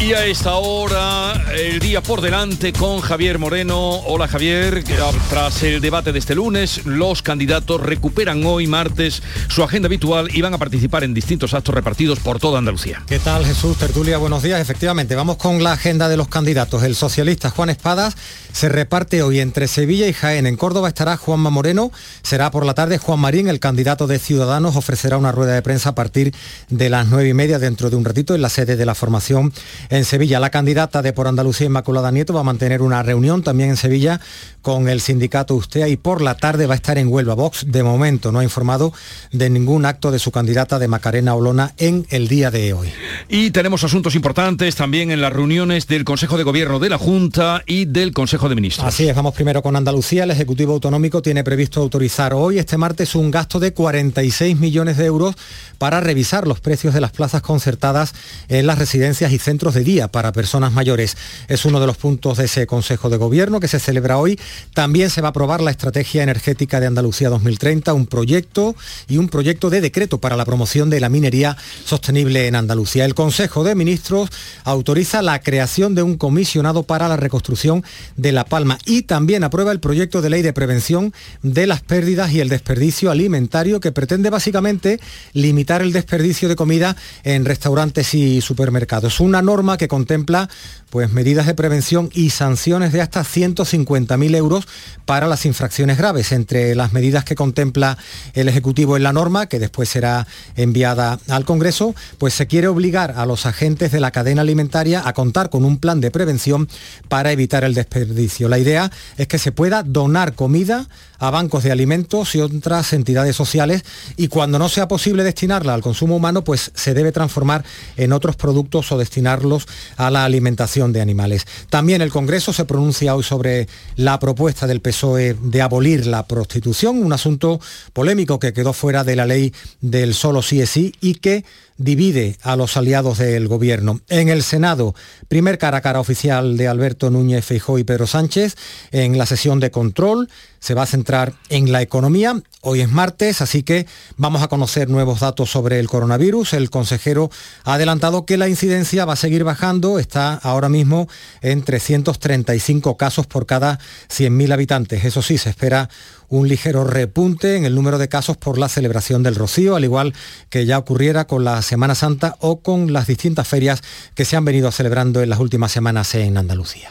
Y a esta hora, el día por delante con Javier Moreno. Hola Javier, tras el debate de este lunes, los candidatos recuperan hoy martes su agenda habitual y van a participar en distintos actos repartidos por toda Andalucía. ¿Qué tal Jesús Tertulia? Buenos días. Efectivamente, vamos con la agenda de los candidatos. El socialista Juan Espadas se reparte hoy entre Sevilla y Jaén. En Córdoba estará Juanma Moreno, será por la tarde Juan Marín, el candidato de Ciudadanos, ofrecerá una rueda de prensa a partir de las nueve y media dentro de un ratito en la sede de la formación en Sevilla. La candidata de Por Andalucía, Inmaculada Nieto, va a mantener una reunión también en Sevilla con el sindicato Ustea y por la tarde va a estar en Huelva. Vox de momento no ha informado de ningún acto de su candidata de Macarena Olona en el día de hoy. Y tenemos asuntos importantes también en las reuniones del Consejo de Gobierno de la Junta y del Consejo de Ministros. Así es, vamos primero con Andalucía. El Ejecutivo Autonómico tiene previsto autorizar hoy, este martes, un gasto de 46 millones de euros para revisar los precios de las plazas concertadas en las residencias y centros de día para personas mayores. Es uno de los puntos de ese Consejo de Gobierno que se celebra hoy. También se va a aprobar la Estrategia Energética de Andalucía 2030, un proyecto y un proyecto de decreto para la promoción de la minería sostenible en Andalucía. El Consejo de Ministros autoriza la creación de un comisionado para la reconstrucción de La Palma y también aprueba el proyecto de ley de prevención de las pérdidas y el desperdicio alimentario que pretende básicamente limitar el desperdicio de comida en restaurantes y supermercados. Una norma que contempla pues, medidas de prevención y sanciones de hasta 150.000 euros para las infracciones graves. Entre las medidas que contempla el Ejecutivo en la norma, que después será enviada al Congreso, pues se quiere obligar a los agentes de la cadena alimentaria a contar con un plan de prevención para evitar el desperdicio. La idea es que se pueda donar comida a bancos de alimentos y otras entidades sociales y cuando no sea posible destinarla al consumo humano, pues se debe transformar en otros productos o destinarlos a la alimentación de animales. También el Congreso se pronuncia hoy sobre la propuesta del PSOE de abolir la prostitución, un asunto polémico que quedó fuera de la ley del solo sí es sí y que divide a los aliados del gobierno. En el Senado, primer cara a cara oficial de Alberto Núñez Feijó y Pedro Sánchez. En la sesión de control se va a centrar en la economía. Hoy es martes, así que vamos a conocer nuevos datos sobre el coronavirus. El consejero ha adelantado que la incidencia va a seguir bajando. Está ahora mismo en 335 casos por cada 100.000 habitantes. Eso sí, se espera un ligero repunte en el número de casos por la celebración del Rocío, al igual que ya ocurriera con la Semana Santa o con las distintas ferias que se han venido celebrando en las últimas semanas en Andalucía.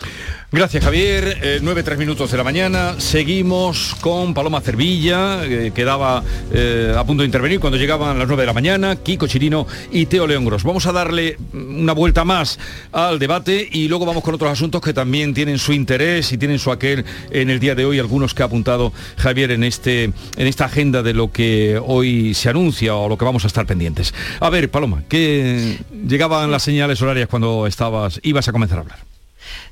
Gracias Javier, eh, 9, 3 minutos de la mañana, seguimos con Paloma Cervilla, eh, que quedaba eh, a punto de intervenir cuando llegaban las 9 de la mañana, Kiko Chirino y Teo León Gros. Vamos a darle una vuelta más al debate y luego vamos con otros asuntos que también tienen su interés y tienen su aquel en el día de hoy, algunos que ha apuntado Javier en, este, en esta agenda de lo que hoy se anuncia o lo que vamos a estar pendientes. A ver, Paloma, ¿qué llegaban las señales horarias cuando estabas, ibas a comenzar a hablar?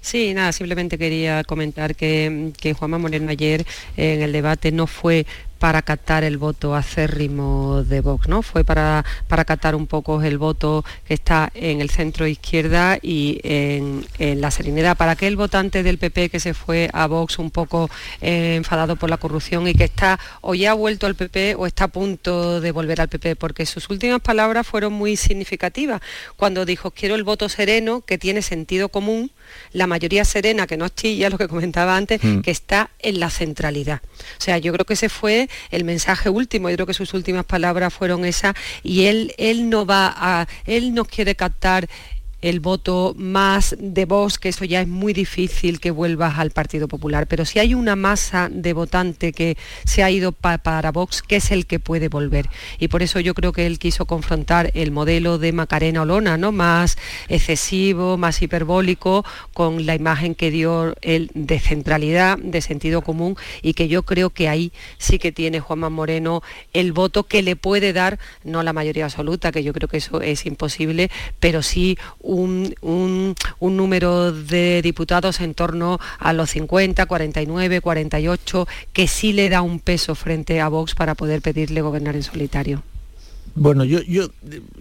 Sí, nada, simplemente quería comentar que, que Juanma Moreno ayer en el debate no fue para catar el voto acérrimo de Vox, ¿no? Fue para, para catar un poco el voto que está en el centro izquierda y en, la serenidad. Para aquel votante del PP que se fue a Vox un poco eh, enfadado por la corrupción y que está o ya ha vuelto al PP o está a punto de volver al PP, porque sus últimas palabras fueron muy significativas cuando dijo quiero el voto sereno que tiene sentido común, la mayoría serena que no chilla, lo que comentaba antes, mm. que está en la centralidad. O sea, yo creo que ese fue el mensaje último, yo creo que sus últimas palabras fueron esas, y él, él no va a, él no quiere captar el voto más de voz, que eso ya es muy difícil que vuelvas al Partido Popular, pero si hay una masa de votante que se ha ido para Vox, que es el que puede volver. Y por eso yo creo que él quiso confrontar el modelo de Macarena Olona, ¿no? más excesivo, más hiperbólico, con la imagen que dio él de centralidad, de sentido común, y que yo creo que ahí sí que tiene Juanma Moreno el voto que le puede dar, no la mayoría absoluta, que yo creo que eso es imposible, pero sí número de diputados en torno a los 50, 49, 48, que sí le da un peso frente a Vox para poder pedirle gobernar en solitario. Bueno, yo, yo,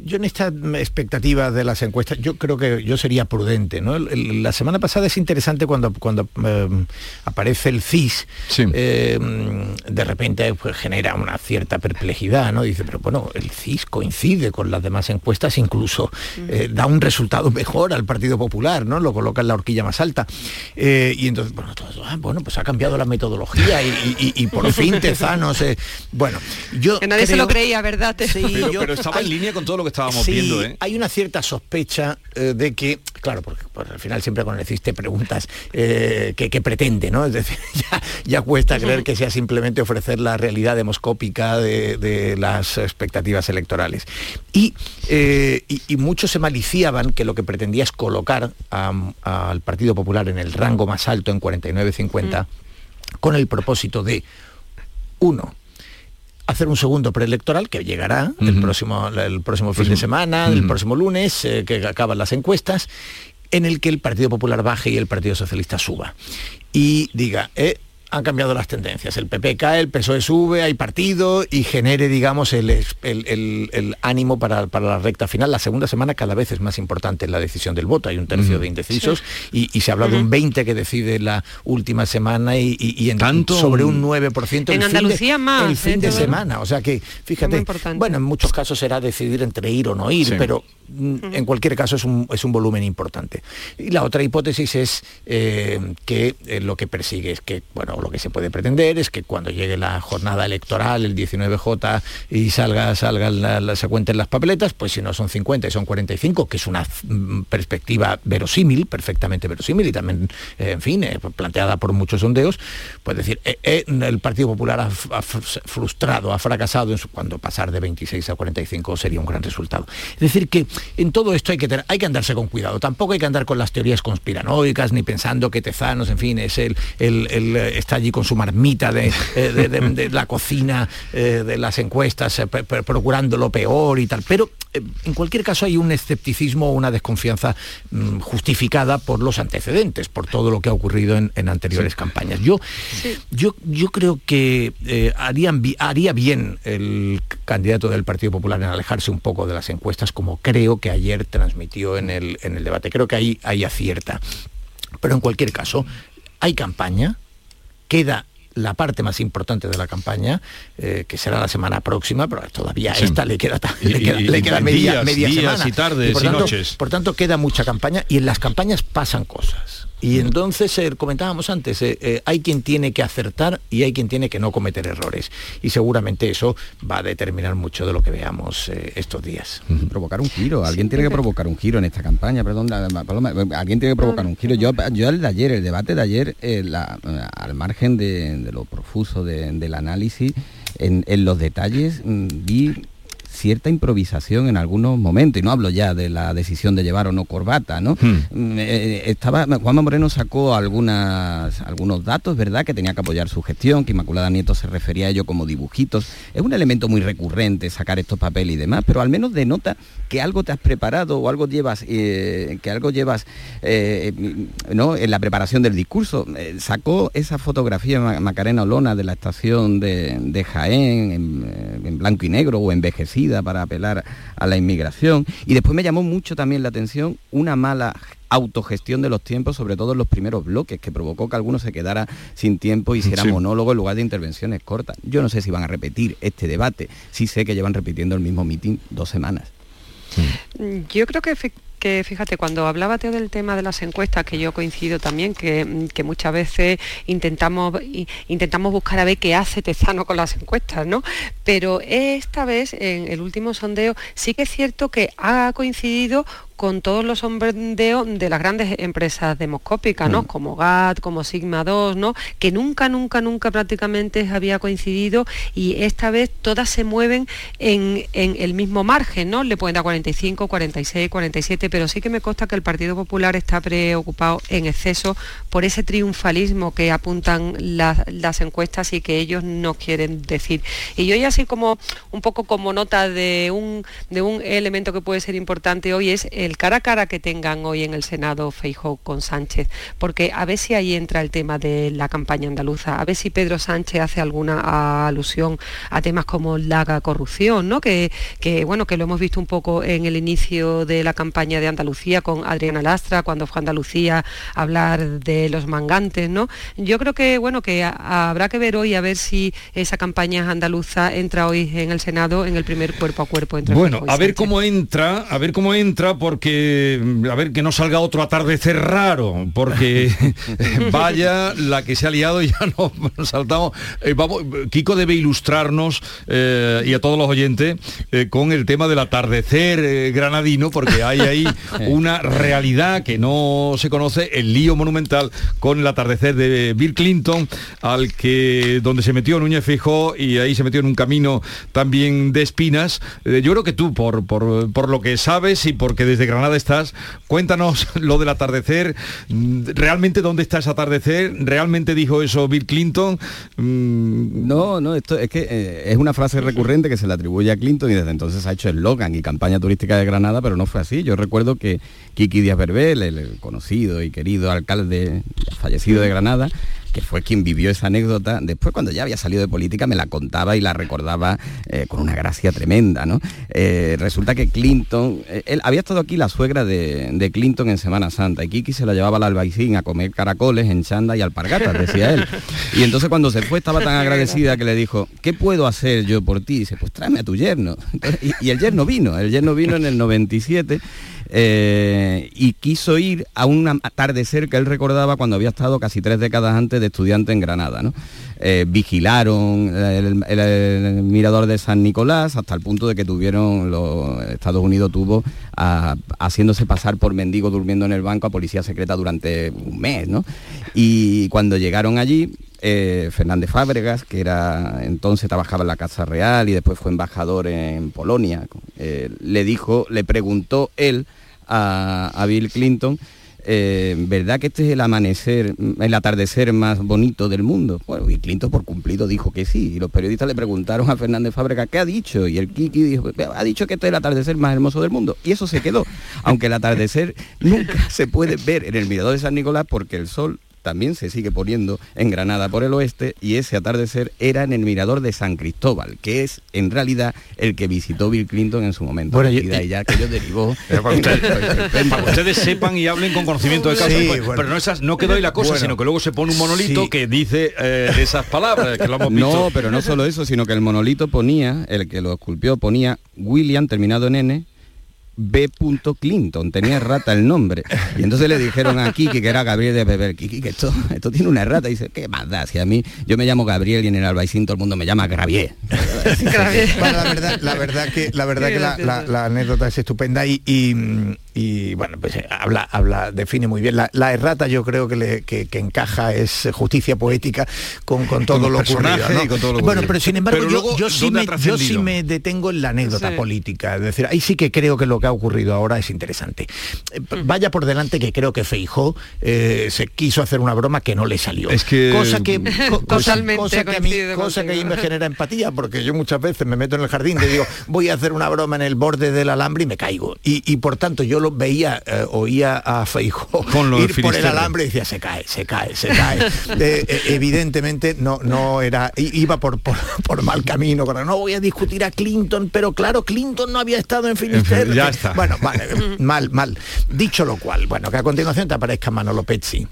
yo en esta expectativa de las encuestas, yo creo que yo sería prudente. ¿no? La semana pasada es interesante cuando, cuando eh, aparece el CIS, eh, de repente pues, genera una cierta perplejidad, ¿no? Dice, pero bueno, el CIS coincide con las demás encuestas, incluso eh, da un resultado mejor al Partido Popular, ¿no? Lo coloca en la horquilla más alta. y entonces, bueno, ah, bueno, pues ha cambiado la metodología y, por fin Tezanos. bueno, yo. Que nadie se lo creía, ¿verdad? Sí, pero, estaba en línea con todo lo que estábamos viendo. ¿eh? Hay una cierta sospecha eh, de que, claro, porque al final siempre cuando le preguntas eh, que, pretende, ¿no? Es decir, ya, cuesta creer que sea simplemente ofrecer la realidad demoscópica de, las expectativas electorales. Y, muchos se maliciaban que lo que pretendía es colocar al Partido Popular en el rango más alto, en 49-50, con el propósito de, uno, hacer un segundo preelectoral que llegará el, próximo, el próximo fin de semana, el próximo lunes, eh, que acaban las encuestas, en el que el Partido Popular baje y el Partido Socialista suba. Y diga, eh, han cambiado las tendencias. El PP cae, el PSOE sube, hay partido y genere, digamos, el, el, ánimo para, la recta final. La segunda semana cada vez es más importante la decisión del voto. Hay un tercio de indecisos y, se habla de un 20 que decide la última semana y, en, ¿Tanto? sobre un 9% en el Andalucía de, más. El fin de semana. O sea que, fíjate, bueno, en muchos casos será decidir entre ir o no ir, pero mm, en cualquier caso es un, es un volumen importante. Y la otra hipótesis es eh, que eh, lo que persigue es que, bueno, lo que se puede pretender es que cuando llegue la jornada electoral, el 19J, y salga, salga la, se cuenten las papeletas, pues si no son 50 y son 45, que es una mm, perspectiva verosímil, perfectamente verosímil, y también, eh, en fin, eh, planteada por muchos sondeos, pues decir, eh, el Partido Popular ha, frustrado, ha fracasado cuando pasar de 26 a 45 sería un gran resultado. Es decir, que en todo esto hay que, hay que andarse con cuidado, tampoco hay que andar con las teorías conspiranoicas, ni pensando que Tezanos, en fin, es el, el está allí con su marmita de, eh, la cocina, eh, de las encuestas, eh, procurando lo peor y tal. Pero en cualquier caso hay un escepticismo o una desconfianza mm, justificada por los antecedentes, por todo lo que ha ocurrido en, anteriores campañas. Yo, yo, yo creo que harían, haría bien el candidato del Partido Popular en alejarse un poco de las encuestas, como creo que ayer transmitió en el, en el debate. Creo que ahí, ahí acierta. Pero en cualquier caso, hay campaña, queda la parte más importante de la campaña, eh, que será la semana próxima, pero todavía esta le queda, le queda, media, media semana. y tardes y, noches. Por tanto, queda mucha campaña y en las campañas pasan cosas. Y entonces, eh, comentábamos antes, eh, eh, hay quien tiene que acertar y hay quien tiene que no cometer errores. Y seguramente eso va a determinar mucho de lo que veamos estos días. Provocar un giro, alguien tiene que provocar un giro en esta campaña, perdón, alguien tiene que provocar un giro. Yo, yo el de ayer, el debate de ayer, al margen de, lo profuso del análisis, en, en, los detalles mm, vi cierta improvisación en algunos momentos, y no hablo ya de la decisión de llevar o no corbata, ¿no? Hmm. Mm, eh, estaba, Juanma Moreno sacó algunas, algunos datos, ¿verdad?, que tenía que apoyar su gestión, que Inmaculada Nieto se refería a ello como dibujitos. Es un elemento muy recurrente sacar estos papeles y demás, pero al menos denota que algo te has preparado o algo llevas, eh, que algo llevas eh, ¿no? en la preparación del discurso. sacó esa fotografía Macarena Olona de la estación de, Jaén en, en blanco y negro o envejecida para apelar a la inmigración. Y después me llamó mucho también la atención una mala autogestión de los tiempos, sobre todo en los primeros bloques, que provocó que alguno se quedara sin tiempo y hiciera monólogo en lugar de intervenciones cortas. Yo no sé si van a repetir este debate, sí sé que llevan repitiendo el mismo mitin dos semanas. Yo creo que que fíjate, cuando hablaba Teo del tema de las encuestas, que yo coincido también, que, muchas veces intentamos, intentamos buscar a ver qué hace Tezano con las encuestas, ¿no? Pero esta vez, en el último sondeo, sí que es cierto que ha coincidido con todos los sondeos de las grandes empresas demoscópicas, ¿no? Mm. Como GAT, como Sigma 2, ¿no? Que nunca, nunca, nunca prácticamente había coincidido y esta vez todas se mueven en, el mismo margen, ¿no? Le pueden dar 45, 46, 47, pero sí que me consta que el Partido Popular está preocupado en exceso por ese triunfalismo que apuntan las encuestas y que ellos no quieren decir. Y yo ya así como un poco como nota de un, de un elemento que puede ser importante hoy es el cara a cara que tengan hoy en el Senado Feijóo con Sánchez, porque a ver si ahí entra el tema de la campaña andaluza, a ver si Pedro Sánchez hace alguna alusión a temas como la corrupción, ¿no? Que, bueno, que lo hemos visto un poco en el inicio de la campaña de Andalucía con Adriana Lastra, cuando fue a Andalucía a hablar de los mangantes, ¿no? Yo creo que bueno, que habrá que ver hoy a ver si esa campaña andaluza entra hoy en el Senado en el primer cuerpo a cuerpo entre Bueno, a ver cómo entra, a ver cómo entra, porque a ver que no salga otro atardecer raro, porque vaya la que se ha liado y ya nos saltamos. Eh, vamos, Kiko debe ilustrarnos eh, y a todos los oyentes eh, con el tema del atardecer granadino, porque hay ahí una realidad que no se conoce, el lío monumental con el atardecer de Bill Clinton, al que donde se metió Núñez Fijó y ahí se metió en un camino también de espinas. yo creo que tú, por, por, por lo que sabes y porque desde Granada estás, cuéntanos lo del atardecer, realmente dónde está ese atardecer, realmente dijo eso Bill Clinton. Mm, no, no, esto es que eh, es una frase recurrente que se le atribuye a Clinton y desde entonces ha hecho eslogan y campaña turística de Granada, pero no fue así. Yo recuerdo que Kiki Díaz Verbel, el conocido y querido alcalde fallecido de Granada, que fue quien vivió esa anécdota, después cuando ya había salido de política me la contaba y la recordaba eh, con una gracia tremenda, ¿no? Eh, resulta que Clinton, eh, él había estado aquí la suegra de, Clinton en Semana Santa y Kiki se la llevaba al albaicín a comer caracoles en chanda y alpargatas, decía él. Y entonces cuando se fue estaba tan agradecida que le dijo, ¿qué puedo hacer yo por ti? Dice, pues tráeme a tu yerno. y, el yerno vino, el yerno vino en el 97 eh, y quiso ir a un atardecer que él recordaba cuando había estado casi tres décadas antes de estudiante en Granada. Eh, vigilaron el, mirador de San Nicolás hasta el punto de que tuvieron, los Estados Unidos tuvo haciéndose pasar por mendigo durmiendo en el banco a policía secreta durante un mes. Y cuando llegaron allí, eh, Fernández Fábregas, que era entonces trabajaba en la Casa Real y después fue embajador en Polonia, le dijo, le preguntó él a, Bill Clinton, eh, ¿verdad que este es el amanecer, el atardecer más bonito del mundo? Bueno, y Clinton por cumplido dijo que sí. Y los periodistas le preguntaron a Fernández Fábrega qué ha dicho. Y el Kiki dijo, ha dicho que este es el atardecer más hermoso del mundo. Y eso se quedó. Aunque el atardecer nunca se puede ver en el mirador de San Nicolás porque el sol también se sigue poniendo en Granada por el oeste y ese atardecer era en el mirador de San Cristóbal, que es en realidad el que visitó Bill Clinton en su momento. Bueno, y de ahí ya que yo derivó. Para, que ustedes sepan y hablen con conocimiento de causa, pues, pero no, esas, no quedó ahí la cosa, sino que luego se pone un monolito que dice eh, esas palabras, que lo hemos visto. No, pero no solo eso, sino que el monolito ponía, el que lo esculpió ponía William terminado en N, B. Clinton, tenía rata el nombre. Y entonces le dijeron a Kiki, que era Gabriel de Beber, Kiki, que esto, esto tiene una rata. Y dice, ¿qué más da? Si a mí, yo me llamo Gabriel y en el Albaicín todo el mundo me llama Gravier. la verdad, la verdad que, la, verdad que la, anécdota es estupenda y, y, bueno, pues eh, habla, habla, define muy bien. La, errata yo creo que, le, que, encaja, es justicia poética con, con todo lo ocurrido. bueno, pero sin embargo, yo, yo, sí me, yo sí me detengo en la anécdota política. Es decir, ahí sí que creo que lo que ha ocurrido ahora es interesante. Eh, vaya por delante que creo que Feijó eh, se quiso hacer una broma que no le salió. Es que... Cosa que, cosa, que a mí, cosa que a mí me genera empatía, porque yo muchas veces me meto en el jardín y digo, voy a hacer una broma en el borde del alambre y me caigo. Y, por tanto yo lo veía, eh, oía a Feijó ir por el alambre y decía, se cae, se cae, se cae. evidentemente no, no era, iba por, por, mal camino, no voy a discutir a Clinton, pero claro, Clinton no había estado en Finisterre. Bueno, vale, mal, mal. Dicho lo cual, bueno, que a continuación te aparezca Manolo Pezzi.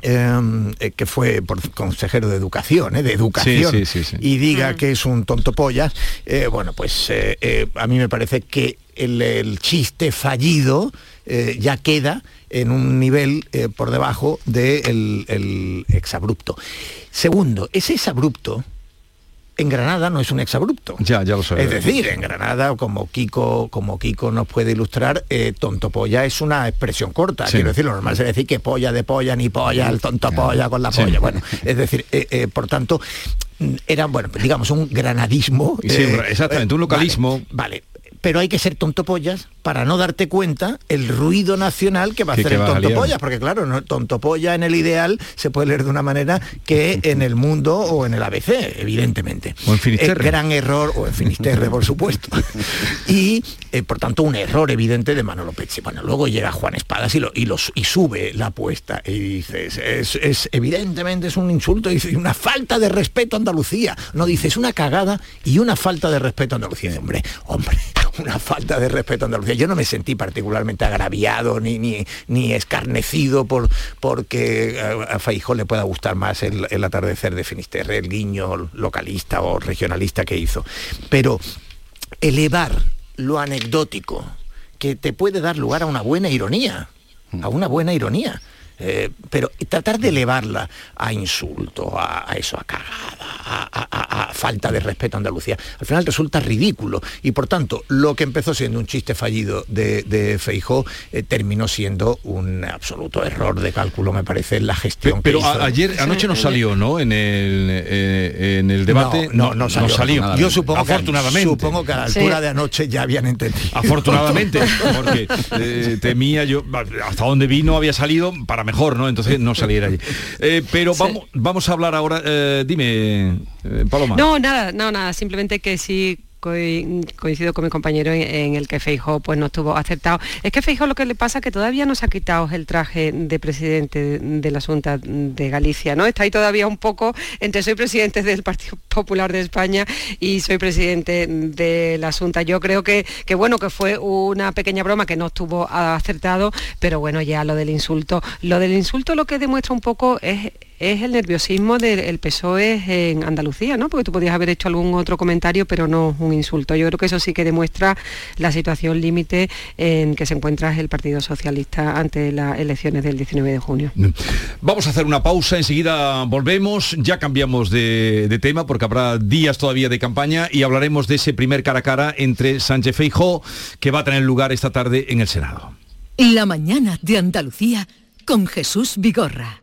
Em, eh, que fue por consejero de educación, eh, de educación, y diga que es un tonto pollas, eh, bueno, pues a mí me parece que el, chiste fallido ya queda en un nivel por debajo del el exabrupto. Segundo, ese exabrupto en Granada no es un exabrupto. Ya, ya lo sé. Es decir, en Granada, como Kiko, como Kiko nos puede ilustrar, eh, tonto polla es una expresión corta. Quiero decir, lo normal es decir que polla de polla, ni polla, el tonto polla con la polla. Bueno, es decir, eh, eh, por tanto, era, bueno, digamos, un granadismo. Sí, exactamente, un localismo. vale pero hay que ser tontopollas para no darte cuenta el ruido nacional que va a hacer el tontopollas, porque claro, no, tontopolla en el ideal se puede leer de una manera que en el mundo o en el ABC, evidentemente. O en Finisterre. gran error, o en Finisterre, por supuesto. Y, eh, por tanto, un error evidente de Manolo Pezzi. Bueno, luego llega Juan Espadas y, lo, y, los, y sube la apuesta y dices, es, evidentemente es un insulto y una falta de respeto a Andalucía. No dices una cagada y una falta de respeto a Andalucía. Hombre, hombre, una falta de respeto a Andalucía. Yo no me sentí particularmente agraviado ni, ni, ni escarnecido por, porque a Feijó le pueda gustar más el, el atardecer de Finisterre, el guiño localista o regionalista que hizo. Pero elevar lo anecdótico, que te puede dar lugar a una buena ironía, a una buena ironía. Eh, pero tratar de elevarla a insulto, a, eso, a cagada, a, falta de respeto a Andalucía, al final resulta ridículo. Y por tanto, lo que empezó siendo un chiste fallido de, de Feijó eh, terminó siendo un absoluto error de cálculo, me parece, en la gestión. Pero, ayer, anoche no salió, ¿no? En el, eh, en el debate. No, no, salió. Yo supongo afortunadamente. Que, supongo que a la altura de anoche ya habían entendido. Afortunadamente, porque temía yo, hasta donde vino había salido para mejor, ¿no? Entonces no saliera allí. Eh, pero vamos, vamos a hablar ahora, eh, dime, eh, Paloma. No, nada, no, nada, simplemente que sí coincido con mi compañero en, el que Feijó pues no estuvo acertado. Es que Feijó lo que le pasa es que todavía no se ha quitado el traje de presidente de la Junta de Galicia, ¿no? Está ahí todavía un poco entre soy presidente del Partido Popular de España y soy presidente de la Junta. Yo creo que, que bueno, que fue una pequeña broma que no estuvo acertado, pero bueno, ya lo del insulto. Lo del insulto lo que demuestra un poco es es el nerviosismo del PSOE en Andalucía, ¿no? Porque tú podías haber hecho algún otro comentario, pero no un insulto. Yo creo que eso sí que demuestra la situación límite en que se encuentra el Partido Socialista ante las elecciones del 19 de junio. Vamos a hacer una pausa, enseguida volvemos, ya cambiamos de, tema porque habrá días todavía de campaña y hablaremos de ese primer cara a cara entre Sánchez Feijó que va a tener lugar esta tarde en el Senado. La mañana de Andalucía con Jesús Vigorra.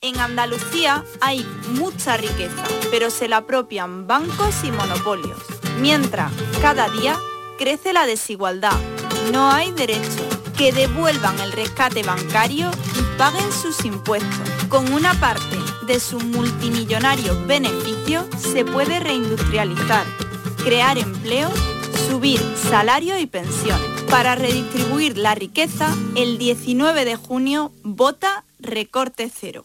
En Andalucía hay mucha riqueza, pero se la apropian bancos y monopolios. Mientras, cada día crece la desigualdad. No hay derecho. Que devuelvan el rescate bancario y paguen sus impuestos. Con una parte de sus multimillonarios beneficios se puede reindustrializar, crear empleo, subir salario y pensiones. Para redistribuir la riqueza, el 19 de junio vota recorte cero.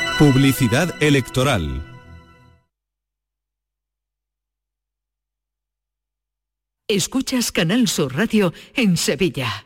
Publicidad electoral. Escuchas Canal Sur Radio en Sevilla.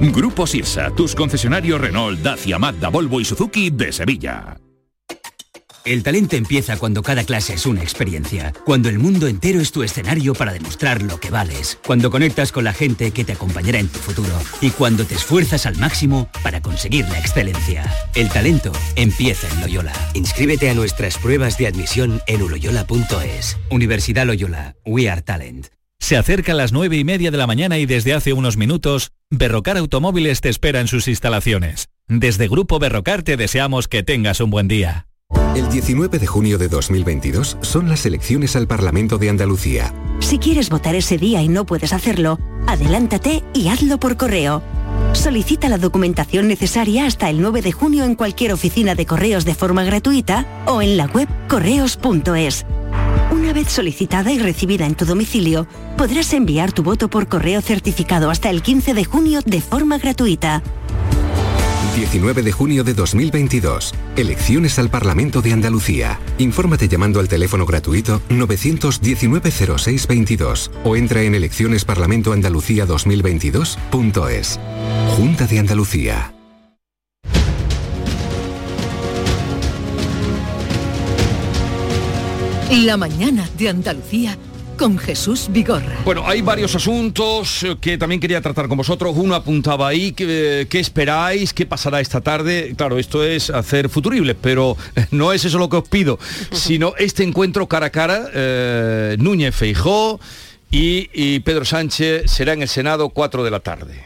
Grupo Sirsa, tus concesionarios Renault, Dacia, Mazda, Volvo y Suzuki de Sevilla. El talento empieza cuando cada clase es una experiencia, cuando el mundo entero es tu escenario para demostrar lo que vales, cuando conectas con la gente que te acompañará en tu futuro y cuando te esfuerzas al máximo para conseguir la excelencia. El talento empieza en Loyola. Inscríbete a nuestras pruebas de admisión en uloyola.es. Universidad Loyola, We Are Talent. Se acerca a las nueve y media de la mañana y desde hace unos minutos, Berrocar Automóviles te espera en sus instalaciones. Desde Grupo Berrocar te deseamos que tengas un buen día. El 19 de junio de 2022 son las elecciones al Parlamento de Andalucía. Si quieres votar ese día y no puedes hacerlo, adelántate y hazlo por correo. Solicita la documentación necesaria hasta el 9 de junio en cualquier oficina de correos de forma gratuita o en la web correos.es. Una vez solicitada y recibida en tu domicilio, podrás enviar tu voto por correo certificado hasta el 15 de junio de forma gratuita. 19 de junio de 2022. Elecciones al Parlamento de Andalucía. Infórmate llamando al teléfono gratuito 919-0622 o entra en eleccionesparlamentoandalucía2022.es. Junta de Andalucía. La mañana de Andalucía con Jesús Vigorra. Bueno, hay varios asuntos eh, que también quería tratar con vosotros. Uno apuntaba ahí, ¿qué, esperáis? ¿Qué pasará esta tarde? Claro, esto es hacer futuribles, pero eh, no es eso lo que os pido, sino este encuentro cara a cara, eh, Núñez Feijó y, Pedro Sánchez será en el Senado 4 de la tarde.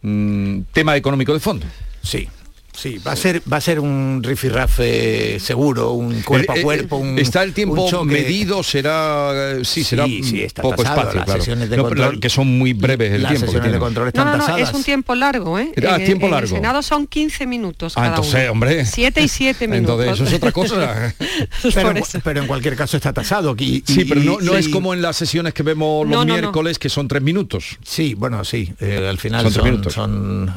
Mm, tema económico de fondo. Sí, Sí, va a ser va a ser un rifirrafe seguro, un cuerpo a eh, eh, cuerpo. Un, está el tiempo medido, será sí, será poco espacio, claro. que son muy breves el tiempo. De control no, no, no, es un tiempo largo, ¿eh? Ah, tiempo largo. En el Senado son 15 minutos. Ah, entonces, hombre. 7 y 7 minutos. Entonces, eso es otra cosa. pero, en cualquier caso está tasado aquí. sí, pero no, no es como en las sesiones que vemos los miércoles, que son 3 minutos. Sí, bueno, sí. Eh, al final son, 3 minutos. son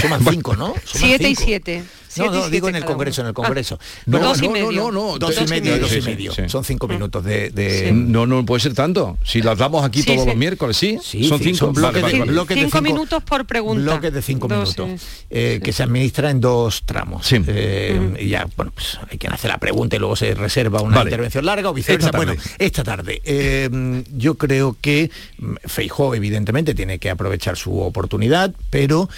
suman 5, ¿no? 7 y 7. No, no, digo en el Congreso, en el Congreso. no, dos y medio. no, no, dos, y medio, dos y medio. Son cinco minutos de, No, no puede ser tanto. Si las damos aquí todos los miércoles, ¿sí? son cinco bloques, de, cinco, minutos por pregunta. Bloques de cinco minutos. Eh, que se administra en dos tramos. Eh, y ya, bueno, pues hay quien hace la pregunta y luego se reserva una intervención larga o viceversa. Esta tarde. Bueno, esta tarde. Eh, yo creo que mm, Feijó, evidentemente, tiene que aprovechar su oportunidad, pero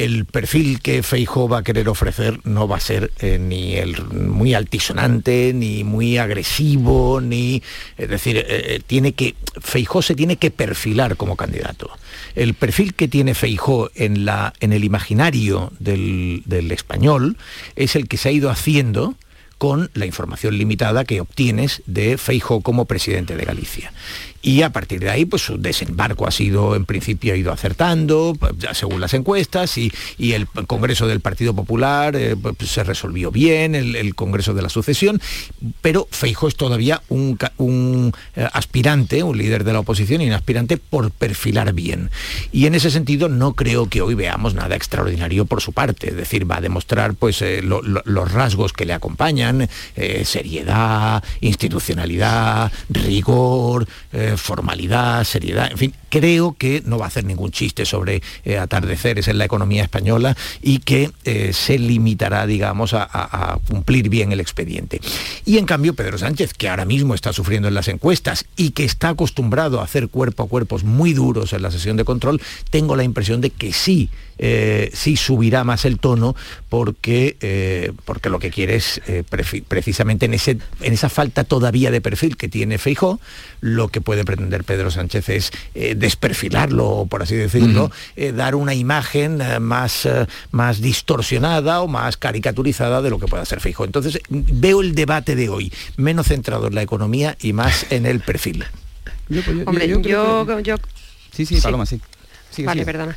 el perfil que Feijó va a querer ofrecer no va a ser eh, ni el muy altisonante, ni muy agresivo, ni es decir, eh, eh, tiene que Feijó se tiene que perfilar como candidato. El perfil que tiene Feijó en la en el imaginario del, del español es el que se ha ido haciendo con la información limitada que obtienes de Feijó como presidente de Galicia y a partir de ahí pues su desembarco ha sido en principio ha ido acertando según las encuestas y, el Congreso del Partido Popular eh, pues, se resolvió bien el, Congreso de la sucesión pero Feijo es todavía un, un eh, aspirante un líder de la oposición y un aspirante por perfilar bien. Y en ese sentido no creo que hoy veamos nada extraordinario por su parte. Es decir va a demostrar pues eh, los rasgos que le acompañan seriedad institucionalidad rigor formalidad, seriedad, en fin, creo que no va a hacer ningún chiste sobre eh, atardeceres en la economía española y que eh, se limitará, digamos, a, cumplir bien el expediente. Y en cambio, Pedro Sánchez, que ahora mismo está sufriendo en las encuestas y que está acostumbrado a hacer cuerpo a cuerpos muy duros en la sesión de control, tengo la impresión de que sí, eh, sí subirá más el tono porque, porque lo que quiere es precisamente en, ese, en esa falta todavía de perfil que tiene Feijó, lo que puede pretender Pedro Sánchez es desperfilarlo, por así decirlo, eh, dar una imagen eh, más, eh, más distorsionada o más caricaturizada de lo que pueda ser fijo. Entonces, veo el debate de hoy menos centrado en la economía y más en el perfil. Yo, Hombre, yo, Sí, sí, Paloma, sí. vale, perdona.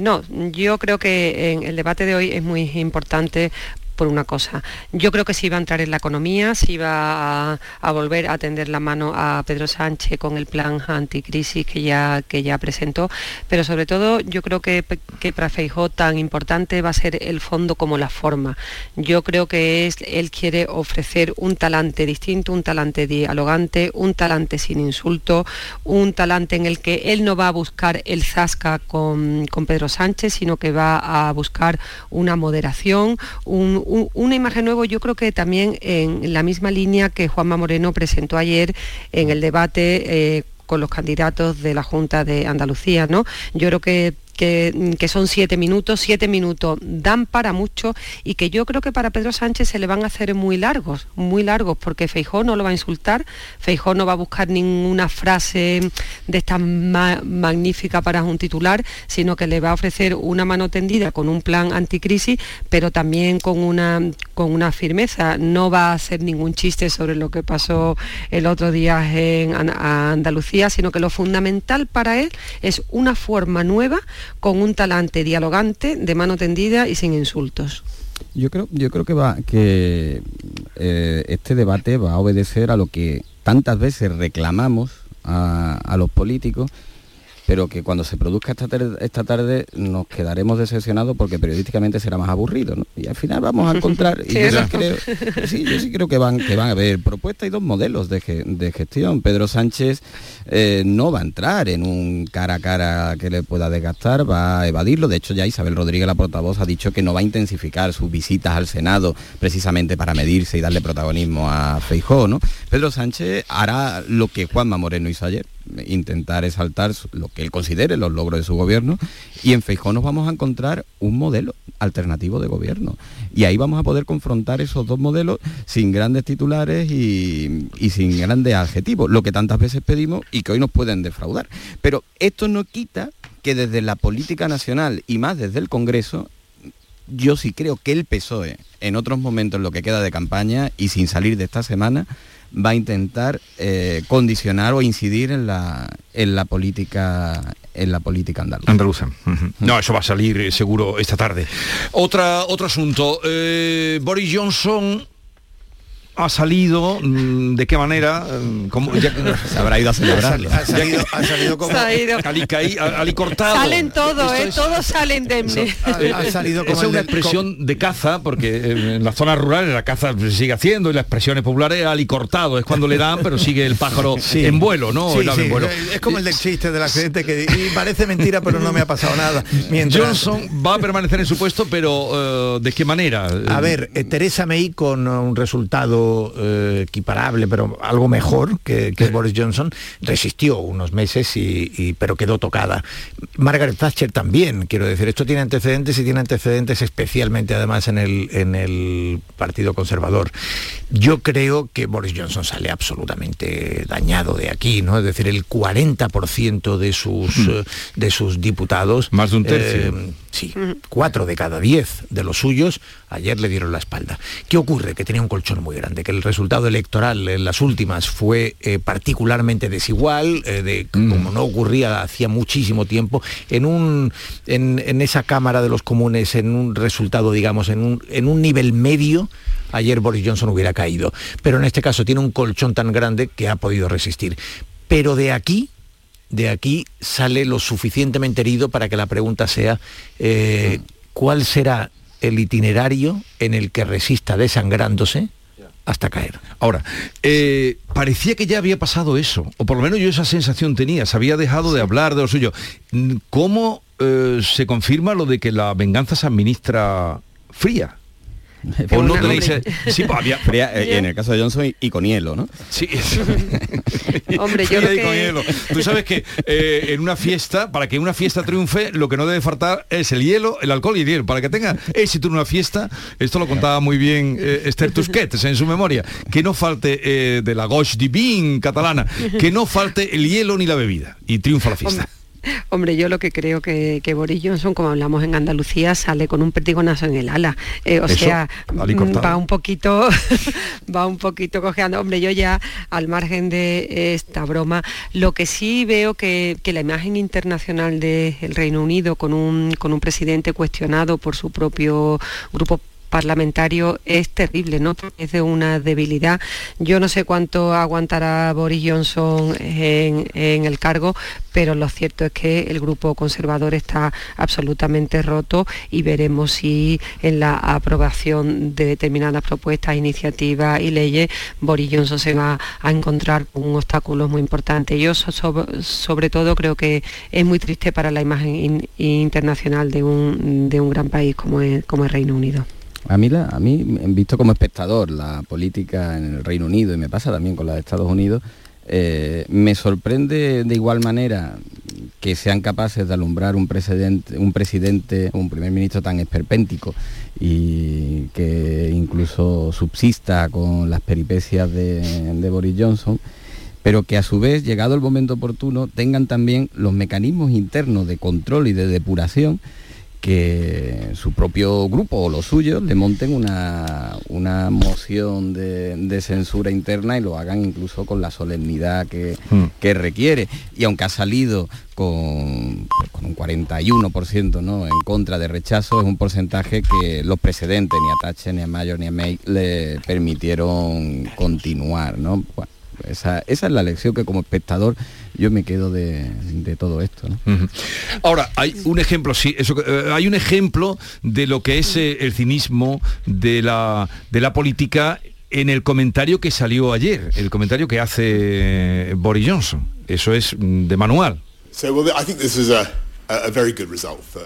no, yo creo que en el debate de hoy es muy importante por una cosa. Yo creo que si va a entrar en la economía, si va a, volver a tender la mano a Pedro Sánchez con el plan anticrisis que ya, que ya presentó, pero sobre todo yo creo que, que para Feijó tan importante va a ser el fondo como la forma. Yo creo que es, él quiere ofrecer un talante distinto, un talante dialogante, un talante sin insulto, un talante en el que él no va a buscar el zasca con, con Pedro Sánchez, sino que va a buscar una moderación, un, una imagen nueva, yo creo que también en la misma línea que Juanma Moreno presentó ayer en el debate eh, con los candidatos de la Junta de Andalucía, ¿no? Yo creo que que, son siete minutos, siete minutos dan para mucho y que yo creo que para Pedro Sánchez se le van a hacer muy largos, muy largos, porque Feijó no lo va a insultar, Feijó no va a buscar ninguna frase de esta magnífica para un titular, sino que le va a ofrecer una mano tendida con un plan anticrisis, pero también con una, con una firmeza. No va a hacer ningún chiste sobre lo que pasó el otro día en Andalucía, sino que lo fundamental para él es una forma nueva con un talante dialogante, de mano tendida y sin insultos. Yo creo, yo creo que va que eh, este debate va a obedecer a lo que tantas veces reclamamos a los políticos pero que cuando se produzca esta, tarde, esta tarde nos quedaremos decepcionados porque periodísticamente será más aburrido. Y al final vamos a encontrar, y yo, sí creo, que van, que van a haber propuestas y dos modelos de, gestión. Pedro Sánchez eh, no va a entrar en un cara a cara que le pueda desgastar, va a evadirlo. De hecho, ya Isabel Rodríguez, la portavoz, ha dicho que no va a intensificar sus visitas al Senado precisamente para medirse y darle protagonismo a Feijó. ¿no? Pedro Sánchez hará lo que Juanma Moreno hizo ayer, intentar exaltar lo que él considere los logros de su gobierno y en Feijó nos vamos a encontrar un modelo alternativo de gobierno y ahí vamos a poder confrontar esos dos modelos sin grandes titulares y, sin grandes adjetivos, lo que tantas veces pedimos y que hoy nos pueden defraudar. Pero esto no quita que desde la política nacional y más desde el Congreso yo sí creo que el PSOE en otros momentos lo que queda de campaña y sin salir de esta semana va a intentar eh, condicionar o incidir en la, en la política en la política andaluza. Andaluza. No, eso va a salir eh, seguro esta tarde. Otra, otro asunto. Eh, Boris Johnson ha salido, mm, ¿de qué manera? Mm, se habrá ido a celebrar. Ha, salido, ha salido como Ali, cortado. Salen todos, ¿eh? todos salen de Ha, salido como es una expresión de caza, porque en las zonas rurales la caza se sigue haciendo y la expresión popular es ali cortado, es cuando le dan, pero sigue el pájaro en vuelo, ¿no? Es como el del chiste del accidente que parece mentira, pero no me ha pasado nada. Mientras... Johnson va a permanecer en su puesto, pero eh, ¿de qué manera? A ver, eh, Teresa May con un resultado eh, equiparable, pero algo mejor que, Boris Johnson, resistió unos meses, y, pero quedó tocada. Margaret Thatcher también, quiero decir, esto tiene antecedentes y tiene antecedentes especialmente además en el, en el Partido Conservador. Yo creo que Boris Johnson sale absolutamente dañado de aquí, ¿no? Es decir, el 40% de sus, hmm. eh, de sus diputados... Más de un tercio. Eh, sí, cuatro de cada diez de los suyos ayer le dieron la espalda. ¿Qué ocurre? Que tenía un colchón muy grande, que el resultado electoral en las últimas fue eh, particularmente desigual, de, mm. como no ocurría hacía muchísimo tiempo, en, un, en, esa Cámara de los Comunes, en un resultado, digamos, en un, en un nivel medio, ayer Boris Johnson hubiera caído. Pero en este caso tiene un colchón tan grande que ha podido resistir. Pero de aquí de aquí sale lo suficientemente herido para que la pregunta sea eh, cuál será el itinerario en el que resista desangrándose hasta caer. Ahora, eh, parecía que ya había pasado eso, o por lo menos yo esa sensación tenía, se había dejado de hablar de lo suyo. ¿Cómo eh, se confirma lo de que la venganza se administra fría? o no tenéis sí, pues había, eh, en el caso de Johnson y, con hielo no sí. Hombre yo con hielo. tú sabes que eh, en una fiesta para que una fiesta triunfe lo que no debe faltar es el hielo el alcohol y el hielo. Para que tenga éxito en una fiesta esto lo contaba muy bien eh, Esther Tusquets en su memoria. Que no falte de la gauche divine catalana. Que no falte el hielo ni la bebida. Y triunfa la fiesta. Hombre, yo lo que creo que, que, Boris Johnson, como hablamos en Andalucía, sale con un perdigonazo en el ala. Eh, o sea, va un poquito, va un poquito cojeando. Hombre, yo ya, al margen de esta broma, lo que sí veo que, que la imagen internacional del Reino Unido con un, con un presidente cuestionado por su propio grupo parlamentario es terrible, ¿no? Es de una debilidad. Yo no sé cuánto aguantará Boris Johnson en, el cargo, pero lo cierto es que el grupo conservador está absolutamente roto y veremos si en la aprobación de determinadas propuestas, iniciativas y leyes Boris Johnson se va a encontrar con un obstáculo muy importante. Yo sobre, todo creo que es muy triste para la imagen internacional de un, gran país como el Reino Unido. A mí, la, a mí, visto como espectador, la política en el Reino Unido, y me pasa también con la de Estados Unidos, eh, me sorprende de igual manera que sean capaces de alumbrar un presidente, un presidente, un primer ministro tan esperpéntico y que incluso subsista con las peripecias de Boris Johnson pero que a su vez, llegado el momento oportuno, tengan también los mecanismos internos de control y de depuración que su propio grupo o los suyos le monten una, una moción de, censura interna y lo hagan incluso con la solemnidad que, hmm. que requiere. Y aunque ha salido con, con un 41% ¿no? en contra de rechazo, es un porcentaje que los precedentes, ni a Thatcher, ni a Mayor, ni a May, le permitieron continuar. ¿no? Esa, es la lección que como espectador yo me quedo de, todo esto. Ahora, hay un ejemplo, sí, eso, eh, hay un ejemplo de lo que es eh, el cinismo de la, de la política en el comentario que salió ayer, el comentario que hace eh, Boris Johnson. Eso es mm, de manual.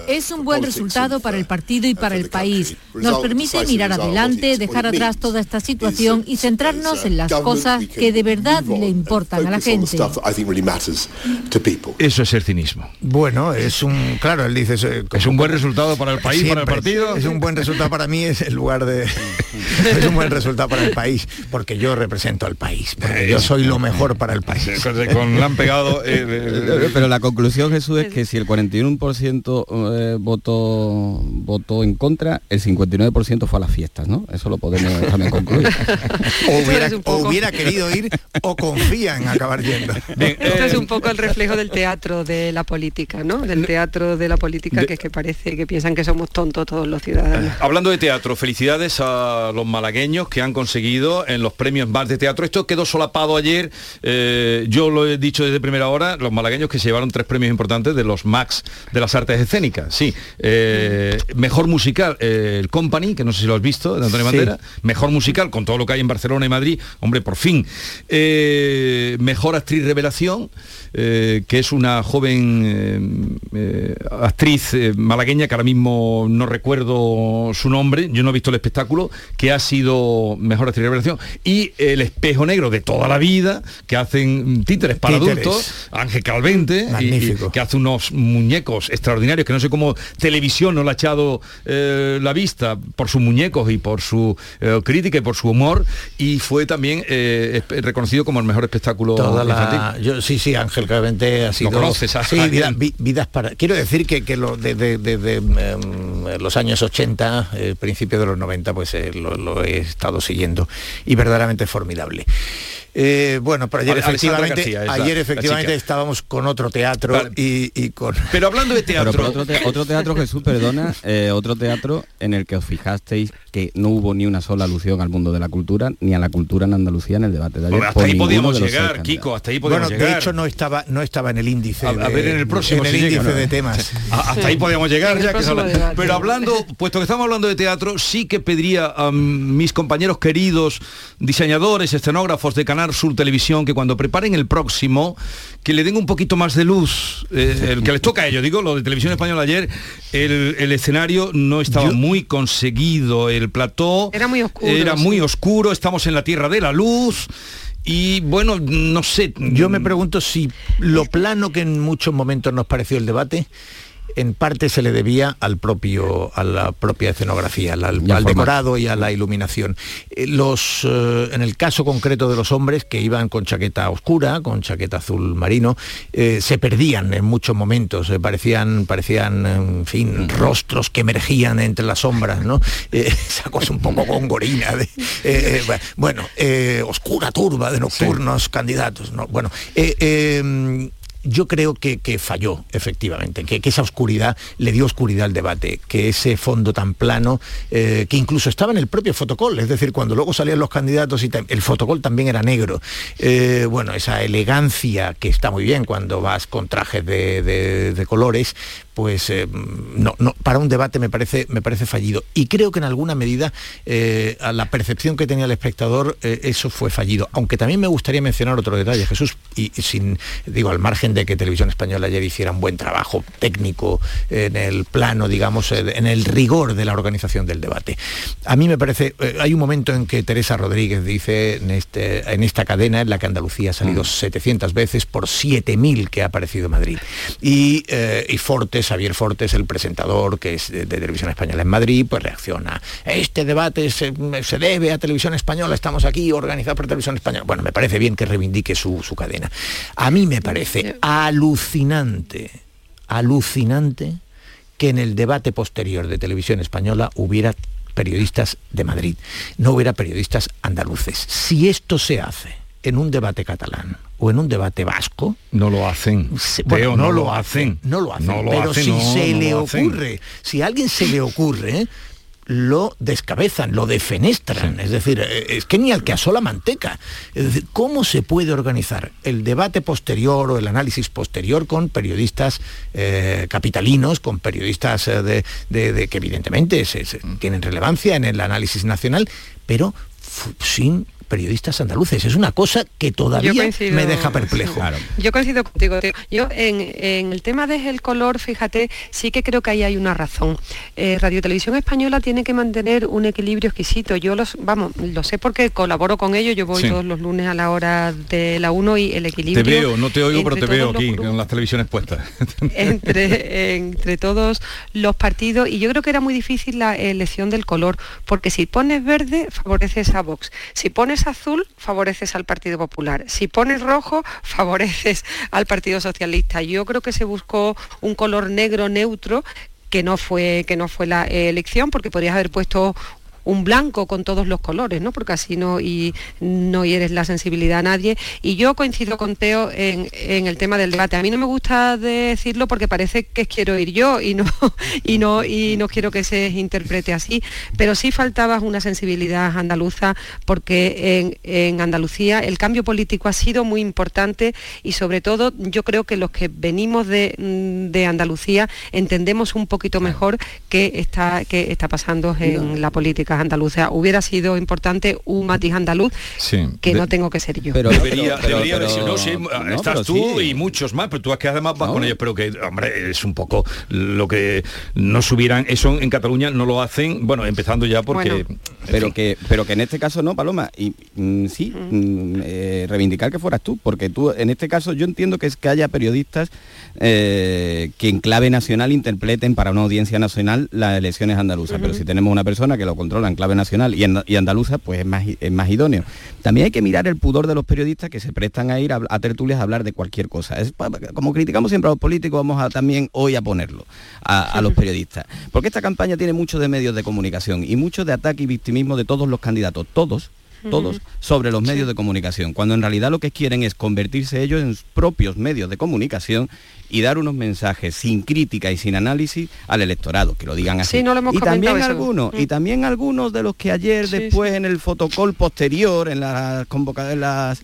Es un buen resultado para el partido y para el país. Nos permite mirar adelante, dejar atrás toda esta situación y centrarnos en las cosas que de verdad le importan a la gente. Eso es el cinismo. Bueno, es un, claro, él dice... Es un buen resultado para el país, para el partido. Es un buen resultado para mí, es el lugar de... es un buen resultado para el país, porque yo represento al país, yo soy lo mejor para el país. Con, han pegado... Pero la conclusión, Jesús, es que si el 41% eh, votó, votó en contra, el 59% fue a las fiestas, ¿no? Eso lo podemos también concluir. o, hubiera, querido ir o confía en acabar yendo. Esto es un poco el reflejo del teatro de la política, ¿no? Del teatro de la política que es que parece que piensan que somos tontos todos los ciudadanos. Hablando de teatro, felicidades a los malagueños que han conseguido en los premios más de teatro. Esto quedó solapado ayer, eh, yo lo he dicho desde primera hora, los malagueños que se llevaron tres premios importantes de los Max de las artes escénicas, sí. Eh, mejor musical, eh, el Company, que no sé si lo has visto, de Antonio Bandera. Mejor musical, con todo lo que hay en Barcelona y Madrid, hombre, por fin. Eh, mejor actriz revelación, que es una joven actriz malagueña que ahora mismo no recuerdo su nombre, yo no he visto el espectáculo, que ha sido mejor actriz revelación. Y el espejo negro de toda la vida, que hacen títeres para adultos, Ángel Calvente, que hace unos muñecos extraordinarios, que no sé cómo televisión no le ha echado eh, la vista por sus muñecos y por su eh, crítica y por su humor, y fue también eh, reconocido como el mejor espectáculo yo, sí, sí, Ángel claramente ha sido... conoces? sí, vidas para... Quiero decir que, que lo, desde em, los años 80, principio de los 90, pues lo, lo he estado siguiendo, y verdaderamente formidable. Eh, bueno, pero ayer efectivamente, ayer efectivamente estábamos con otro teatro y, con... Pero hablando de teatro... otro, teatro, Jesús, perdona, eh, otro teatro en el que os fijasteis que no hubo ni una sola alusión al mundo de la cultura, ni a la cultura en Andalucía en el debate de ayer. hasta ahí podíamos llegar, Kiko, hasta ahí podíamos bueno, de hecho no estaba, no estaba en el índice. A, ver en el próximo. En el índice de temas. hasta ahí podíamos llegar ya que Pero hablando, puesto que estamos hablando de teatro, sí que pediría a mis compañeros queridos, diseñadores, escenógrafos de Canal Sur Televisión, que cuando preparen el próximo, que le den un poquito más de luz, eh, el que les toca a ellos, digo, lo de Televisión Española ayer, el, escenario no estaba muy conseguido, el plató era muy oscuro, era muy oscuro, estamos en la tierra de la luz. Y bueno, no sé. Yo me pregunto si lo plano que en muchos momentos nos pareció el debate en parte se le debía al propio, a la propia escenografía, al, decorado y a la iluminación. Eh, los, eh, en el caso concreto de los hombres que iban con chaqueta oscura, con chaqueta azul marino, eh, se perdían en muchos momentos, parecían, parecían, en fin, rostros que emergían entre las sombras, ¿no? esa cosa un poco gongorina, de, bueno, oscura turba de nocturnos candidatos, ¿no? Bueno, yo creo que, falló, efectivamente, que, esa oscuridad le dio oscuridad al debate, que ese fondo tan plano, eh, que incluso estaba en el propio fotocol, es decir, cuando luego salían los candidatos y el fotocol también era negro. Eh, bueno, esa elegancia que está muy bien cuando vas con trajes de colores, pues eh, no, no, para un debate me parece, me parece fallido. Y creo que en alguna medida eh, a la percepción que tenía el espectador eh, eso fue fallido. Aunque también me gustaría mencionar otro detalle, Jesús, y, sin, digo, al margen de que Televisión Española ayer hiciera un buen trabajo técnico en el plano, digamos, en el rigor de la organización del debate. A mí me parece, hay un momento en que Teresa Rodríguez dice en, este, en esta cadena en la que Andalucía ha salido 700 mm. veces por 7.000 que ha aparecido Madrid. Y, y Fortes Xavier Fortes, el presentador que es de, Televisión Española en Madrid, pues reacciona. Este debate se, debe a Televisión Española, estamos aquí organizados por Televisión Española. Bueno, me parece bien que reivindique su, su cadena. A mí me parece alucinante, alucinante que en el debate posterior de Televisión Española hubiera periodistas de Madrid, no hubiera periodistas andaluces. Si esto se hace en un debate catalán o en un debate vasco. No lo hacen. bueno, no, lo hacen. No lo hacen. pero si se le ocurre, si a alguien se le ocurre, lo descabezan, lo defenestran. Es decir, eh, es que ni al que asó la manteca. Es decir, ¿cómo se puede organizar el debate posterior o el análisis posterior con periodistas eh, capitalinos, con periodistas eh, de, que evidentemente tienen relevancia en el análisis nacional, pero sin periodistas andaluces. Es una cosa que todavía me deja perplejo. Yo coincido contigo. Yo en, el tema del color, fíjate, sí que creo que ahí hay una razón. Eh, Radio Televisión Española tiene que mantener un equilibrio exquisito. Yo los, vamos, lo sé porque colaboro con ellos. Yo voy todos los lunes a la hora de la 1 y el equilibrio. Te veo, no te oigo, pero te veo aquí con las televisiones puestas. entre, entre todos los partidos y yo creo que era muy difícil la elección del color, porque si pones verde favoreces a Vox, si pones azul, favoreces al Partido Popular. Si pones rojo, favoreces al Partido Socialista. Yo creo que se buscó un color negro neutro que no fue que no fue la elección porque podrías haber puesto un blanco con todos los colores, ¿no? Porque así no, y no hieres la sensibilidad a nadie. Y yo coincido con Teo en, el tema del debate. A mí no me gusta decirlo porque parece que quiero ir yo y no, y no, y no quiero que se interprete así. Pero sí faltaba una sensibilidad andaluza porque en, Andalucía el cambio político ha sido muy importante y sobre todo yo creo que los que venimos de, de Andalucía entendemos un poquito mejor qué está, qué está pasando en la política andaluza. Hubiera sido importante un matiz andaluz que no tengo que ser yo. Pero debería, debería estás tú y muchos más, pero tú es que además vas con ellos, pero que, hombre, es un poco lo que no subieran, eso en Cataluña no lo hacen, bueno, empezando ya porque... pero, que, pero que en este caso no, Paloma, y mm, sí, mm, eh, reivindicar que fueras tú, porque tú, en este caso yo entiendo que es que haya periodistas eh, que en clave nacional interpreten para una audiencia nacional las elecciones andaluzas, pero si tenemos una persona que lo controla en clave nacional y, andaluza, pues es más, es más idóneo. También hay que mirar el pudor de los periodistas que se prestan a ir a, tertulias a hablar de cualquier cosa. Es, como criticamos siempre a los políticos, vamos a también hoy a ponerlo a, los periodistas. Porque esta campaña tiene mucho de medios de comunicación y mucho de ataque y victimismo de todos los candidatos, todos, todos, sobre los medios de comunicación, cuando en realidad lo que quieren es convertirse ellos en propios medios de comunicación y dar unos mensajes sin crítica y sin análisis al electorado, que lo digan así. y también algunos, y mm. también algunos de los que ayer después en el fotocol posterior, en las convocadas en las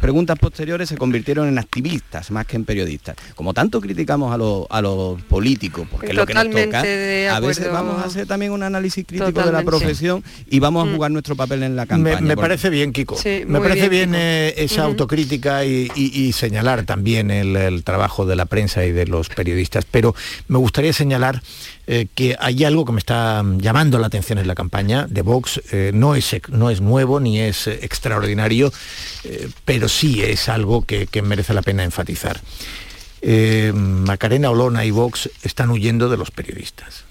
preguntas posteriores se convirtieron en activistas más que en periodistas. Como tanto criticamos a, los políticos, porque es lo que nos toca, a veces vamos a hacer también un análisis crítico de la profesión y vamos a mm. jugar nuestro papel en la campaña. Me, parece bien, Kiko. me parece bien, eh, esa autocrítica y, señalar también el, trabajo de la prensa y de los periodistas. Pero me gustaría señalar eh, que hay algo que me está llamando la atención en la campaña de Vox. Eh, no, es, no es nuevo ni es extraordinario eh, pero sí es algo que, merece la pena enfatizar. Eh, Macarena Olona y Vox están huyendo de los periodistas.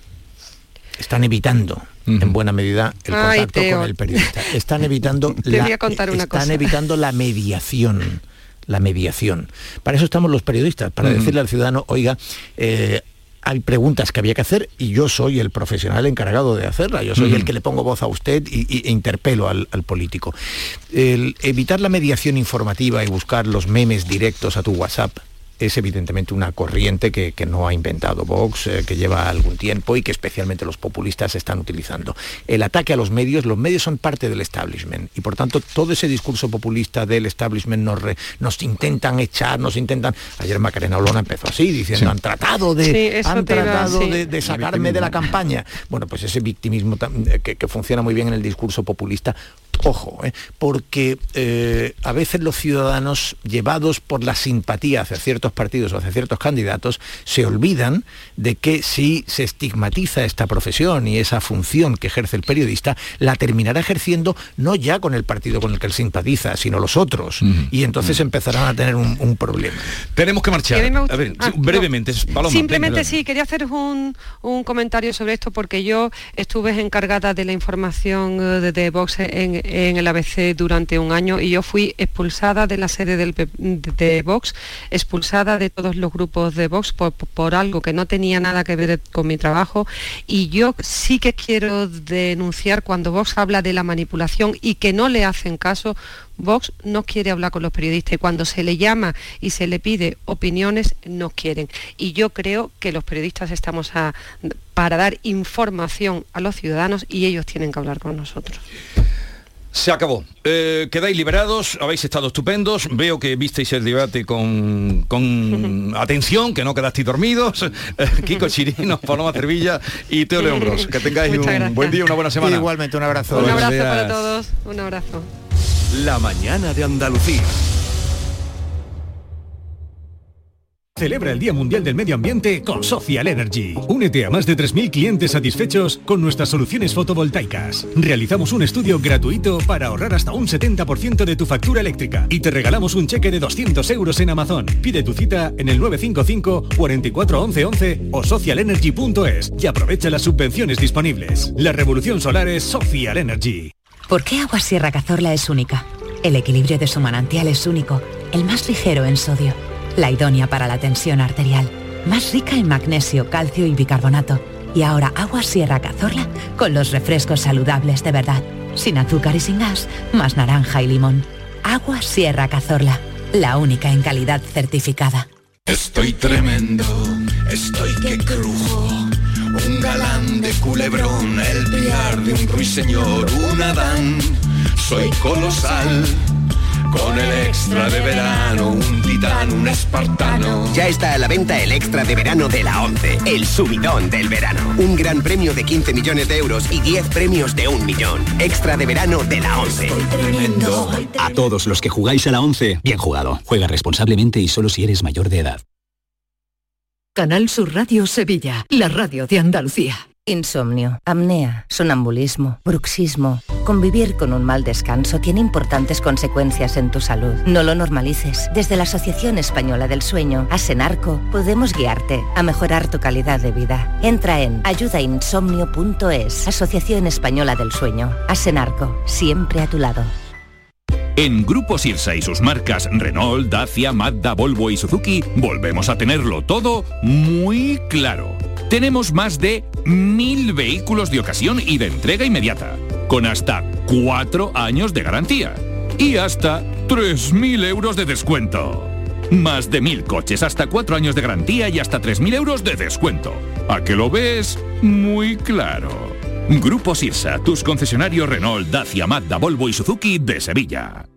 Están evitando, en buena medida, el contacto con el periodista. Están evitando, la, están evitando la mediación la mediación. Para eso estamos los periodistas, para decirle al ciudadano, oiga, eh, hay preguntas que había que hacer y yo soy el profesional encargado de hacerla. Yo soy el que le pongo voz a usted y, e interpelo al, político. evitar la mediación informativa y buscar los memes directos a tu WhatsApp es evidentemente una corriente que, no ha inventado Vox, eh, que lleva algún tiempo y que especialmente los populistas están utilizando. El ataque a los medios, los medios son parte del establishment y por tanto todo ese discurso populista del establishment nos, nos intentan echar, nos intentan... Ayer Macarena Olona empezó así, diciendo, han tratado de, han tratado de, sacarme de la campaña. Bueno, pues ese victimismo eh, que, que funciona muy bien en el discurso populista ojo, ¿eh? porque eh, a veces los ciudadanos, llevados por la simpatía hacia ciertos partidos o hacia ciertos candidatos, se olvidan de que si se estigmatiza esta profesión y esa función que ejerce el periodista, la terminará ejerciendo no ya con el partido con el que él simpatiza, sino los otros. Y entonces empezarán a tener un, problema. Tenemos que marchar. A, ver, ah, brevemente, Simplemente sí, quería hacer un, comentario sobre esto porque yo estuve encargada de la información eh, de, de Vox en, en el ABC durante un año y yo fui expulsada de la sede del, de Vox, expulsada de todos los grupos de Vox por, algo que no tenía nada que ver con mi trabajo y yo sí que quiero denunciar cuando Vox habla de la manipulación y que no le hacen caso Vox no quiere hablar con los periodistas y cuando se le llama y se le pide opiniones no quieren. Y yo creo que los periodistas estamos para dar información a los ciudadanos y ellos tienen que hablar con nosotros. Se acabó. Eh, quedáis liberados, habéis estado estupendos. Veo que visteis el debate con, con atención, que no quedasteis dormidos. Kiko Chirino, Paloma Cervilla y Teo León Bros. Que tengáis un buen día, una buena semana. igualmente, un abrazo. Un abrazo para todos. Un abrazo. La mañana de Andalucía. Celebra el Día Mundial del Medio Ambiente con Social Energy. Únete a más de 3.000 clientes satisfechos con nuestras soluciones fotovoltaicas. Realizamos un estudio gratuito para ahorrar hasta un 70% de tu factura eléctrica y te regalamos un cheque de 200 euros en Amazon. Pide tu cita en el 955 44 11 o socialenergy.es y aprovecha las subvenciones disponibles. La revolución solar es Social Energy. ¿Por qué Agua Sierra Cazorla es única? El equilibrio de su manantial es único, el más ligero en sodio la idónea para la tensión arterial, más rica en magnesio, calcio y bicarbonato. Y ahora agua Sierra Cazorla con los refrescos saludables de verdad, sin azúcar y sin gas, más naranja y limón. Agua Sierra Cazorla, la única en calidad certificada. Estoy tremendo, estoy que crujo. Un galán de culebrón, el piar de un ruiseñor, un Adán. Soy colosal con el extra de verano, un titán, un espartano. Ya está a la venta el extra de verano de la 11, el subidón del verano. Un gran premio de 15 millones de euros y 10 premios de un millón. Extra de verano de la 11. A todos los que jugáis a la 11, bien jugado. Juega responsablemente y solo si eres mayor de edad. Canal Sur Radio Sevilla, la radio de Andalucía. Insomnio, apnea, sonambulismo, bruxismo. Convivir con un mal descanso tiene importantes consecuencias en tu salud. No lo normalices. Desde la Asociación Española del Sueño, Asenarco, podemos guiarte a mejorar tu calidad de vida. Entra en ayudainsomnio.es, Asociación Española del Sueño. Asenarco, siempre a tu lado. En Grupo Sirsa y sus marcas Renault, Dacia, Mazda, Volvo y Suzuki, volvemos a tenerlo todo muy claro tenemos más de mil vehículos de ocasión y de entrega inmediata, con hasta cuatro años de garantía y hasta 3.000 euros de descuento. Más de mil coches, hasta cuatro años de garantía y hasta 3.000 euros de descuento. ¿A que lo ves? Muy claro. Grupo Sirsa, tus concesionarios Renault, Dacia, Mazda, Volvo y Suzuki de Sevilla.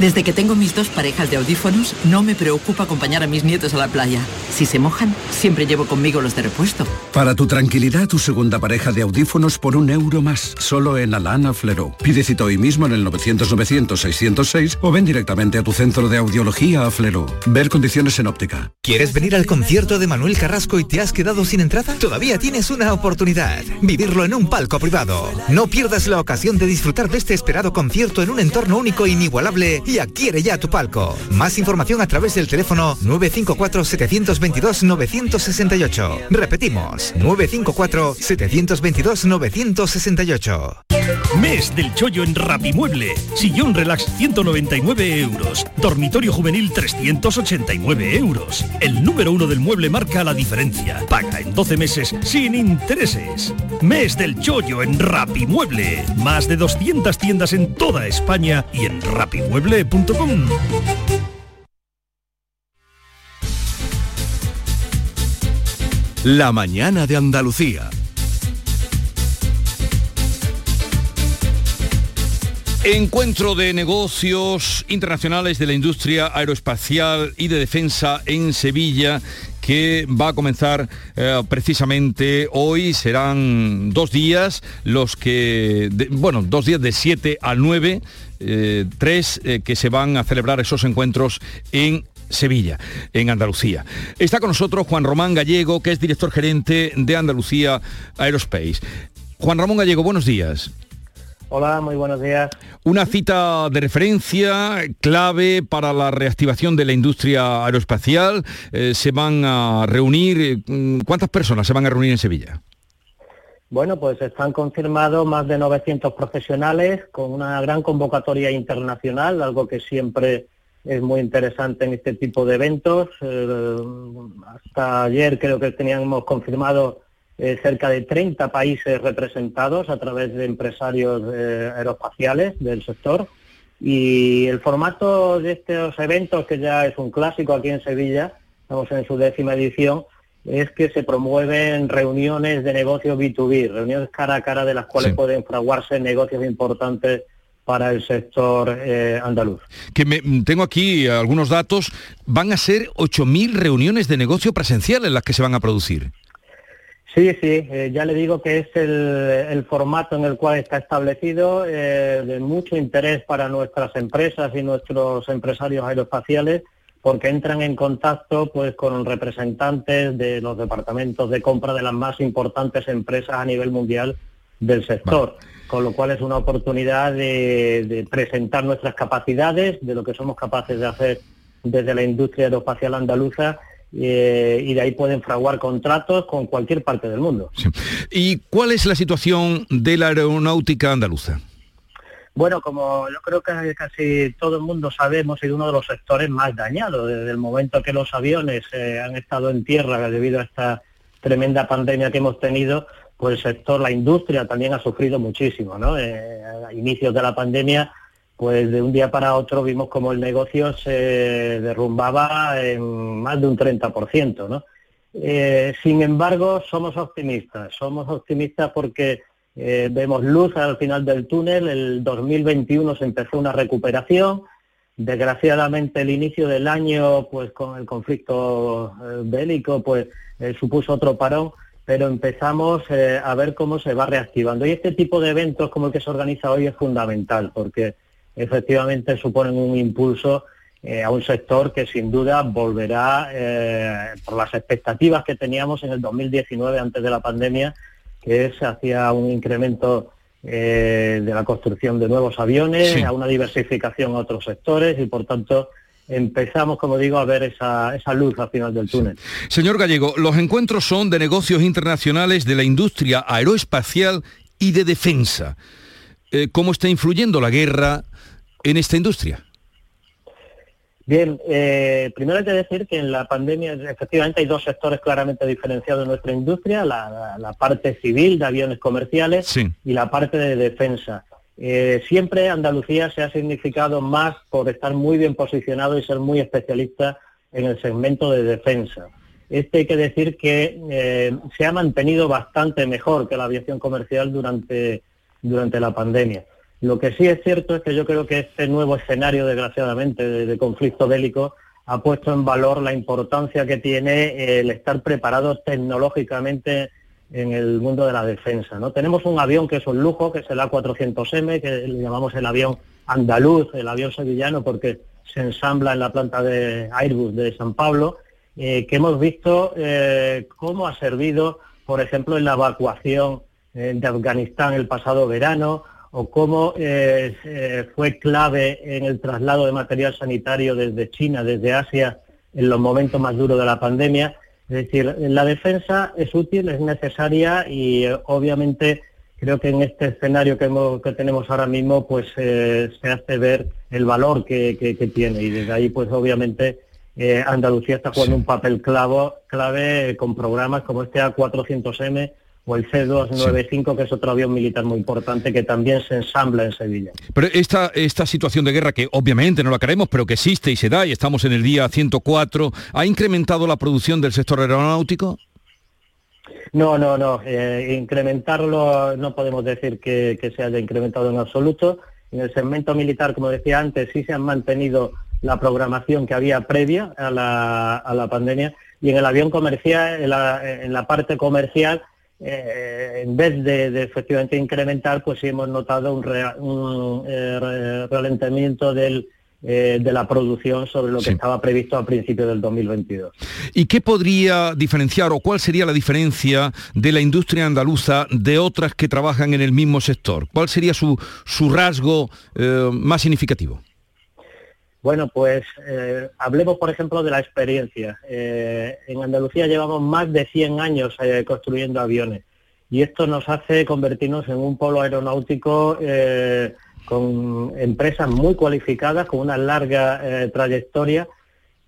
Desde que tengo mis dos parejas de audífonos, no me preocupa acompañar a mis nietos a la playa. Si se mojan, siempre llevo conmigo los de repuesto. Para tu tranquilidad, tu segunda pareja de audífonos por un euro más, solo en Alana Flero. Pide cita hoy mismo en el 900-900-606 o ven directamente a tu centro de audiología a Flero. Ver condiciones en óptica. ¿Quieres venir al concierto de Manuel Carrasco y te has quedado sin entrada? Todavía tienes una oportunidad. Vivirlo en un palco privado. No pierdas la ocasión de disfrutar de este esperado concierto en un entorno único e inigualable y adquiere ya tu palco. Más información a través del teléfono 954-722-968. Repetimos, 954-722-968. Mes del chollo en Rapimueble. Sillón relax 199 euros. Dormitorio juvenil 389 euros. El número uno del mueble marca la diferencia. Paga en 12 meses sin intereses. Mes del chollo en Rapimueble. Más de 200 tiendas en toda España y en rapimueble la mañana de Andalucía. Encuentro de negocios internacionales de la industria aeroespacial y de defensa en Sevilla que va a comenzar eh, precisamente hoy. Serán dos días los que, bueno, dos días de 7 a 9 eh, tres eh, que se van a celebrar esos encuentros en Sevilla, en Andalucía. Está con nosotros Juan Román Gallego, que es director gerente de Andalucía Aerospace. Juan Ramón Gallego, buenos días. Hola, muy buenos días. Una cita de referencia clave para la reactivación de la industria aeroespacial. Eh, se van a reunir, ¿cuántas personas se van a reunir en Sevilla? Bueno, pues están confirmados más de 900 profesionales con una gran convocatoria internacional, algo que siempre es muy interesante en este tipo de eventos. Eh, hasta ayer creo que teníamos confirmado eh, cerca de 30 países representados a través de empresarios eh, aeroespaciales del sector. Y el formato de estos eventos, que ya es un clásico aquí en Sevilla, estamos en su décima edición, es que se promueven reuniones de negocios B2B, reuniones cara a cara de las cuales pueden fraguarse negocios importantes para el sector eh, andaluz. Que me, tengo aquí algunos datos, van a ser 8.000 reuniones de negocio presenciales las que se van a producir. Sí, sí, eh, ya le digo que es el, formato en el cual está establecido, eh, de mucho interés para nuestras empresas y nuestros empresarios aeroespaciales, porque entran en contacto pues, con representantes de los departamentos de compra de las más importantes empresas a nivel mundial del sector, con lo cual es una oportunidad de presentar nuestras capacidades, de lo que somos capaces de hacer desde la industria aeroespacial andaluza eh, y de ahí pueden fraguar contratos con cualquier parte del mundo. ¿Y cuál es la situación de la aeronáutica andaluza? Bueno, como yo creo que casi todo el mundo sabemos, sido uno de los sectores más dañados desde el momento que los aviones eh, han estado en tierra debido a esta tremenda pandemia que hemos tenido, pues el sector, la industria también ha sufrido muchísimo, ¿no? Eh, a inicios de la pandemia pues de un día para otro vimos como el negocio se derrumbaba en más de un 30%. ¿no? Eh, sin embargo, somos optimistas, somos optimistas porque eh, vemos luz al final del túnel, el 2021 se empezó una recuperación, desgraciadamente el inicio del año, pues con el conflicto eh, bélico, pues supuso otro parón, pero empezamos a ver cómo se va reactivando. Y este tipo de eventos como el que se organiza hoy es fundamental, porque efectivamente suponen un impulso eh, a un sector que sin duda volverá, eh, por las expectativas que teníamos en el 2019 antes de la pandemia, que se hacía un incremento eh, de la construcción de nuevos aviones, a una diversificación a otros sectores y por tanto empezamos, como digo, a ver esa, luz al final del túnel. Señor Gallego, los encuentros son de negocios internacionales de la industria aeroespacial y de defensa. ¿Cómo está influyendo la guerra en esta industria? Bien, eh, primero hay que decir que en la pandemia efectivamente hay dos sectores claramente diferenciados en nuestra industria, la, parte civil de aviones comerciales y la parte de defensa. Eh, siempre Andalucía se ha significado más por estar muy bien posicionado y ser muy especialista en el segmento de defensa. Este hay que decir que eh, se ha mantenido bastante mejor que la aviación comercial durante, durante la pandemia. Lo que sí es cierto es que yo creo que este nuevo escenario, desgraciadamente, de, conflicto bélico, ha puesto en valor la importancia que tiene el estar preparados tecnológicamente en el mundo de la defensa. ¿no? Tenemos un avión que es un lujo, que es el A400M, que le llamamos el avión andaluz, el avión sevillano, porque se ensambla en la planta de Airbus de San Pablo, eh, que hemos visto eh, cómo ha servido, por ejemplo, en la evacuación eh, de Afganistán el pasado verano, o cómo eh, fue clave en el traslado de material sanitario desde China, desde Asia, en los momentos más duros de la pandemia. Es decir, la defensa es útil, es necesaria y eh, obviamente creo que en este escenario que, tenemos ahora mismo pues eh, se hace ver el valor que, tiene y desde ahí pues obviamente Andalucía está jugando un papel clave con programas como este A400M o el C-295, que es otro avión militar muy importante que también se ensambla en Sevilla. Pero esta, esta situación de guerra, que obviamente no la queremos, pero que existe y se da, y estamos en el día 104, ¿ha incrementado la producción del sector aeronáutico? No, no, no. Eh, incrementarlo no podemos decir que, se haya incrementado en absoluto. En el segmento militar, como decía antes, sí se han mantenido la programación que había previa a la, pandemia y en el avión comercial, en la, parte comercial, eh, en vez de, efectivamente incrementar, pues sí hemos notado un, un eh, ralentamiento del, eh, de la producción sobre lo que estaba previsto a principios del 2022. ¿Y qué podría diferenciar o cuál sería la diferencia de la industria andaluza de otras que trabajan en el mismo sector? ¿Cuál sería su, su rasgo más significativo? Bueno, pues eh, hablemos, por ejemplo, de la experiencia. en Andalucía llevamos más de 100 años construyendo aviones y esto nos hace convertirnos en un polo aeronáutico con empresas muy cualificadas, con una larga eh, trayectoria,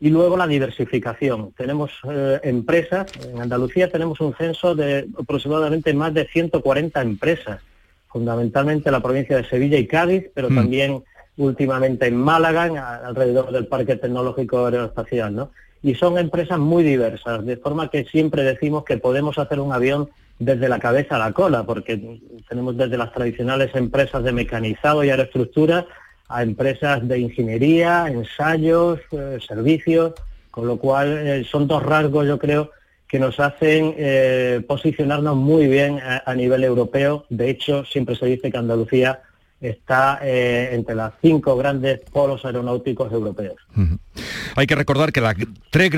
y luego la diversificación. Tenemos eh, empresas, en Andalucía tenemos un censo de aproximadamente más de 140 empresas, fundamentalmente en la provincia de Sevilla y Cádiz, pero mm. también últimamente en Málaga, alrededor del Parque Tecnológico Aeroespacial, ¿no? Y son empresas muy diversas, de forma que siempre decimos que podemos hacer un avión desde la cabeza a la cola, porque tenemos desde las tradicionales empresas de mecanizado y aeroestructura a empresas de ingeniería, ensayos, eh, servicios, con lo cual eh, son dos rasgos, yo creo, que nos hacen eh, posicionarnos muy bien a, nivel europeo. De hecho, siempre se dice que Andalucía está eh, entre las cinco grandes polos aeronáuticos europeos. Hay que recordar que los tres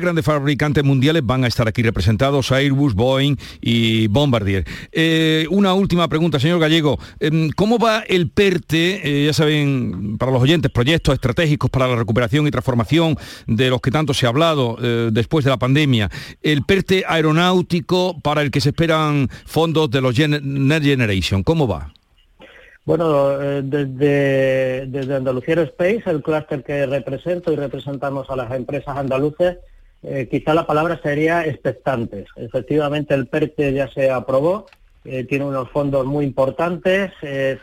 grandes fabricantes mundiales van a estar aquí representados, Airbus, Boeing y Bombardier. Eh, una última pregunta, señor Gallego. Em, ¿Cómo va el PERTE, eh, ya saben, para los oyentes, proyectos estratégicos para la recuperación y transformación de los que tanto se ha hablado después de la pandemia? El PERTE aeronáutico para el que se esperan fondos de los Next Generation, ¿cómo va? Bueno, eh, desde, desde Andalucía Aerospace, el clúster que represento y representamos a las empresas andaluces, eh, quizá la palabra sería expectantes. Efectivamente, el PERTE ya se aprobó, eh, tiene unos fondos muy importantes.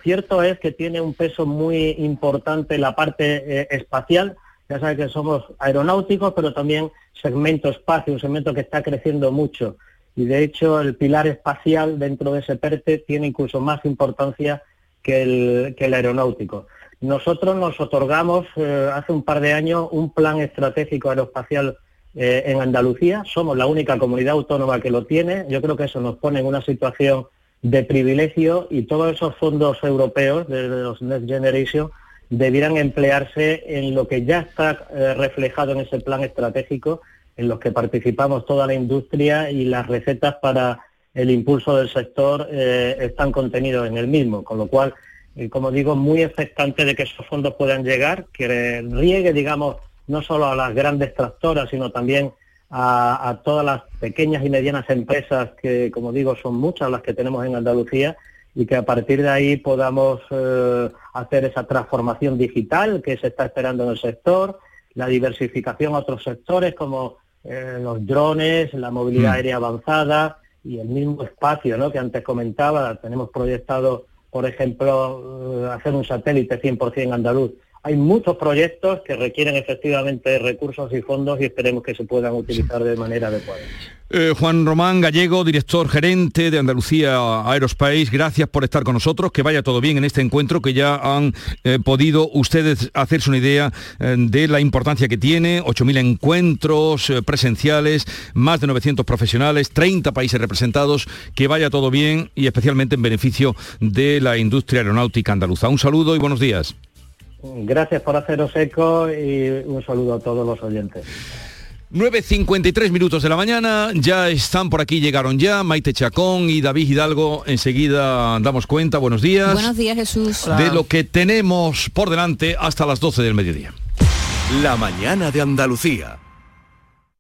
cierto es que tiene un peso muy importante la parte espacial. Ya sabe que somos aeronáuticos, pero también segmento espacio, un segmento que está creciendo mucho. Y de hecho, el pilar espacial dentro de ese PERTE tiene incluso más importancia que el, aeronáutico. Nosotros nos otorgamos eh, hace un par de años un plan estratégico aeroespacial eh, en Andalucía. Somos la única comunidad autónoma que lo tiene. Yo creo que eso nos pone en una situación de privilegio y todos esos fondos europeos de, los Next Generation debieran emplearse en lo que ya está eh, reflejado en ese plan estratégico, en los que participamos toda la industria y las recetas para el impulso del sector eh, están contenidos en el mismo, con lo cual, eh, como digo, muy expectante de que esos fondos puedan llegar, que riegue, digamos, no solo a las grandes tractoras, sino también a, todas las pequeñas y medianas empresas que, como digo, son muchas las que tenemos en Andalucía y que a partir de ahí podamos eh, hacer esa transformación digital que se está esperando en el sector, la diversificación a otros sectores como los drones, la movilidad mm. aérea avanzada, y el mismo espacio ¿no? que antes comentaba, tenemos proyectado, por ejemplo, eh, hacer un satélite 100% andaluz. Hay muchos proyectos que requieren efectivamente recursos y fondos y esperemos que se puedan utilizar de manera adecuada. Eh, Juan Román Gallego, director gerente de Andalucía Aerospace, gracias por estar con nosotros, que vaya todo bien en este encuentro, que ya han eh, podido ustedes hacerse una idea eh, de la importancia que tiene, 8.000 encuentros presenciales, más de 900 profesionales, 30 países representados, que vaya todo bien y especialmente en beneficio de la industria aeronáutica andaluza. Un saludo y buenos días. Gracias por haceros eco y un saludo a todos los oyentes. 9.53 minutos de la mañana, ya están por aquí, llegaron ya Maite Chacón y David Hidalgo. Enseguida damos cuenta, buenos días. Buenos días Jesús. De lo que tenemos por delante hasta las 12 del mediodía. La mañana de Andalucía.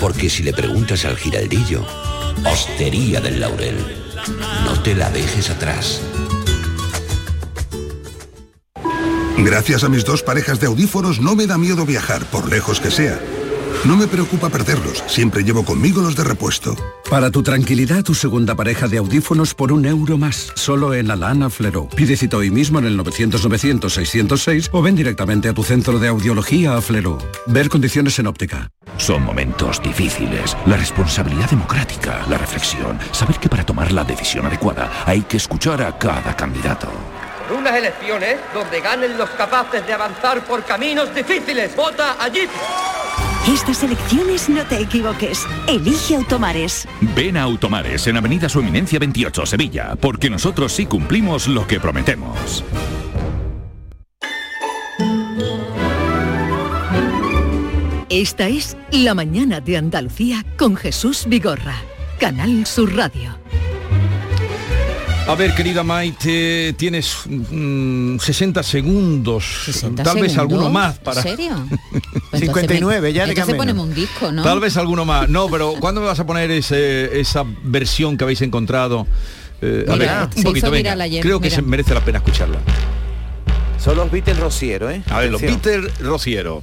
Porque si le preguntas al giraldillo, Hostería del Laurel, no te la dejes atrás. Gracias a mis dos parejas de audífonos no me da miedo viajar, por lejos que sea. No me preocupa perderlos, siempre llevo conmigo los de repuesto. Para tu tranquilidad, tu segunda pareja de audífonos por un euro más, solo en Alana Flero. Pide cita hoy mismo en el 900-900-606 o ven directamente a tu centro de audiología a Flero. Ver condiciones en óptica. Son momentos difíciles. La responsabilidad democrática, la reflexión, saber que para tomar la decisión adecuada hay que escuchar a cada candidato unas elecciones donde ganen los capaces de avanzar por caminos difíciles. Vota allí. Estas elecciones no te equivoques. Elige Automares. Ven a Automares en Avenida Su Eminencia 28, Sevilla, porque nosotros sí cumplimos lo que prometemos. Esta es La Mañana de Andalucía con Jesús Vigorra, Canal Sur Radio. A ver, querida Maite, tienes 60 mm, segundos, tal vez alguno más para... ¿En serio? 59, pues ya de Entonces ponemos un disco, ¿no? Tal vez alguno más. No, pero ¿cuándo me vas a poner esa versión que habéis encontrado? Eh, a ver, un poquito, venga. Creo que se merece la pena escucharla. Son los Beatles Rociero, ¿eh? A ver, los Beatles Rociero.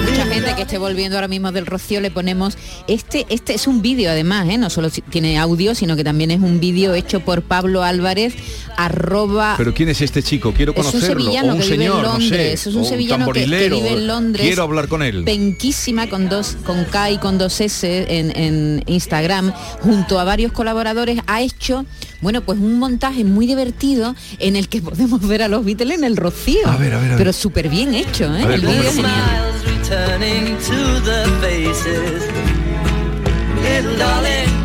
Mucha gente que esté volviendo ahora mismo del Rocío, le ponemos este, este es un vídeo además, ¿eh? no solo tiene audio, sino que también es un vídeo hecho por Pablo Álvarez, arroba. Pero quién es este chico, quiero conocerlo. Es un sevillano un que vive en Londres, es un sevillano que, vive en Londres. Quiero hablar con él. Penquísima con dos, con K y con dos S en, en Instagram, junto a varios colaboradores, ha hecho bueno, pues un montaje muy divertido en el que podemos ver a los Beatles en el Rocío. A ver, a ver, Pero súper bien hecho, ¿eh? el vídeo turning to the faces. Little darling.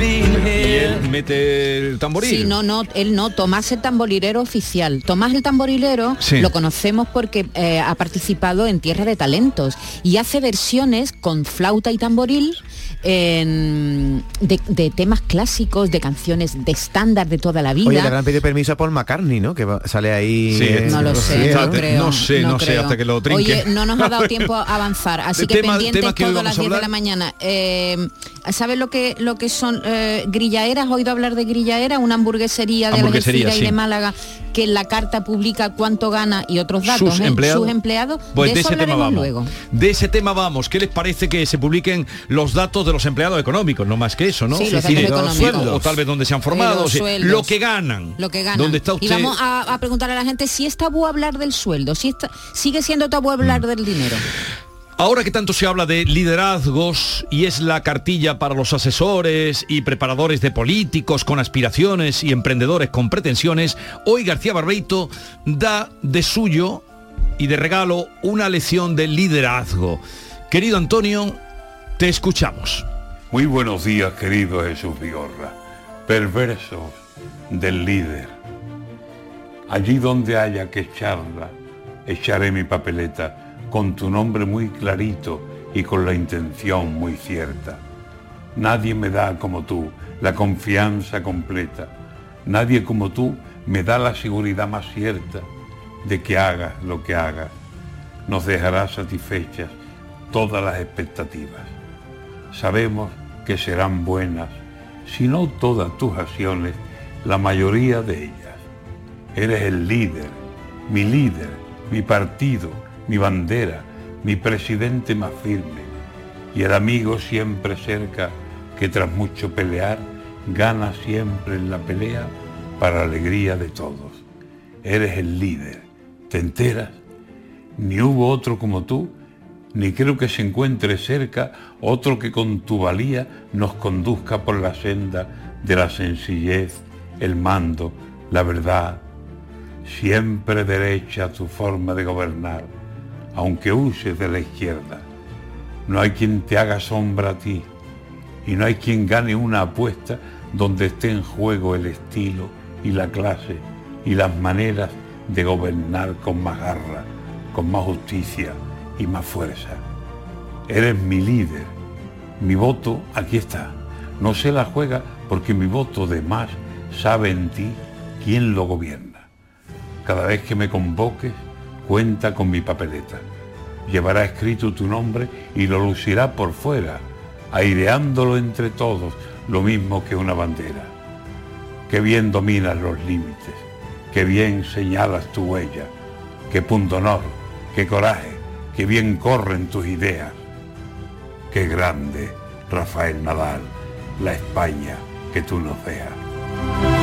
Y él mete el tamboril. Sí, no, no, él no. Tomás el tamborilero oficial. Tomás el tamborilero lo conocemos porque eh, ha participado en Tierra de Talentos y hace versiones con flauta y tamboril de, temas clásicos, de canciones de estándar de toda la vida. Oye, le han pedido permiso a Paul McCartney, ¿no? Que sale ahí... no lo sé, no, creo, no sé, no, sé, hasta que lo trinque. Oye, no nos ha dado tiempo a avanzar, así que pendientes todas las 10 de la mañana. Eh, ¿Sabes lo que, lo que son eh, grillaeras? ¿Has oído hablar de grillaera? Una hamburguesería de Algeciras y de Málaga que en la carta publica cuánto gana y otros datos. Sus ¿eh? empleados. Sus empleados. Pues de, ese tema vamos. Luego. De ese tema vamos. ¿Qué les parece que se publiquen los datos de los empleados económicos? No más que eso, ¿no? Sí, los o tal vez donde se han formado. lo que ganan. Lo que ganan. está Y vamos a, preguntar a la gente si es tabú hablar del sueldo, si está, sigue siendo tabú hablar mm. del dinero. Ahora que tanto se habla de liderazgos y es la cartilla para los asesores y preparadores de políticos con aspiraciones y emprendedores con pretensiones, hoy García Barbeito da de suyo y de regalo una lección de liderazgo. Querido Antonio, te escuchamos. Muy buenos días, querido Jesús Vigorra. Perversos del líder. Allí donde haya que echarla, echaré mi papeleta con tu nombre muy clarito y con la intención muy cierta. Nadie me da como tú la confianza completa. Nadie como tú me da la seguridad más cierta de que hagas lo que hagas. Nos dejará satisfechas todas las expectativas. Sabemos que serán buenas, si no todas tus acciones, la mayoría de ellas. Eres el líder, mi líder, mi partido, mi bandera, mi presidente más firme, y el amigo siempre cerca que tras mucho pelear gana siempre en la pelea para alegría de todos. Eres el líder, ¿te enteras? Ni hubo otro como tú ni creo que se encuentre cerca otro que con tu valía nos conduzca por la senda de la sencillez, el mando, la verdad, siempre derecha tu forma de gobernar, aunque uses de la izquierda. No hay quien te haga sombra a ti y no hay quien gane una apuesta donde esté en juego el estilo y la clase y las maneras de gobernar con más garra, con más justicia y más fuerza. Eres mi líder, mi voto aquí está. No se la juega porque mi voto de más sabe en ti quién lo gobierna. Cada vez que me convoques, cuenta con mi papeleta. Llevará escrito tu nombre y lo lucirá por fuera, aireándolo entre todos, lo mismo que una bandera. Qué bien dominas los límites, qué bien señalas tu huella, qué punto honor, qué coraje, qué bien corren tus ideas. Qué grande, Rafael Nadal, la España que tú nos veas.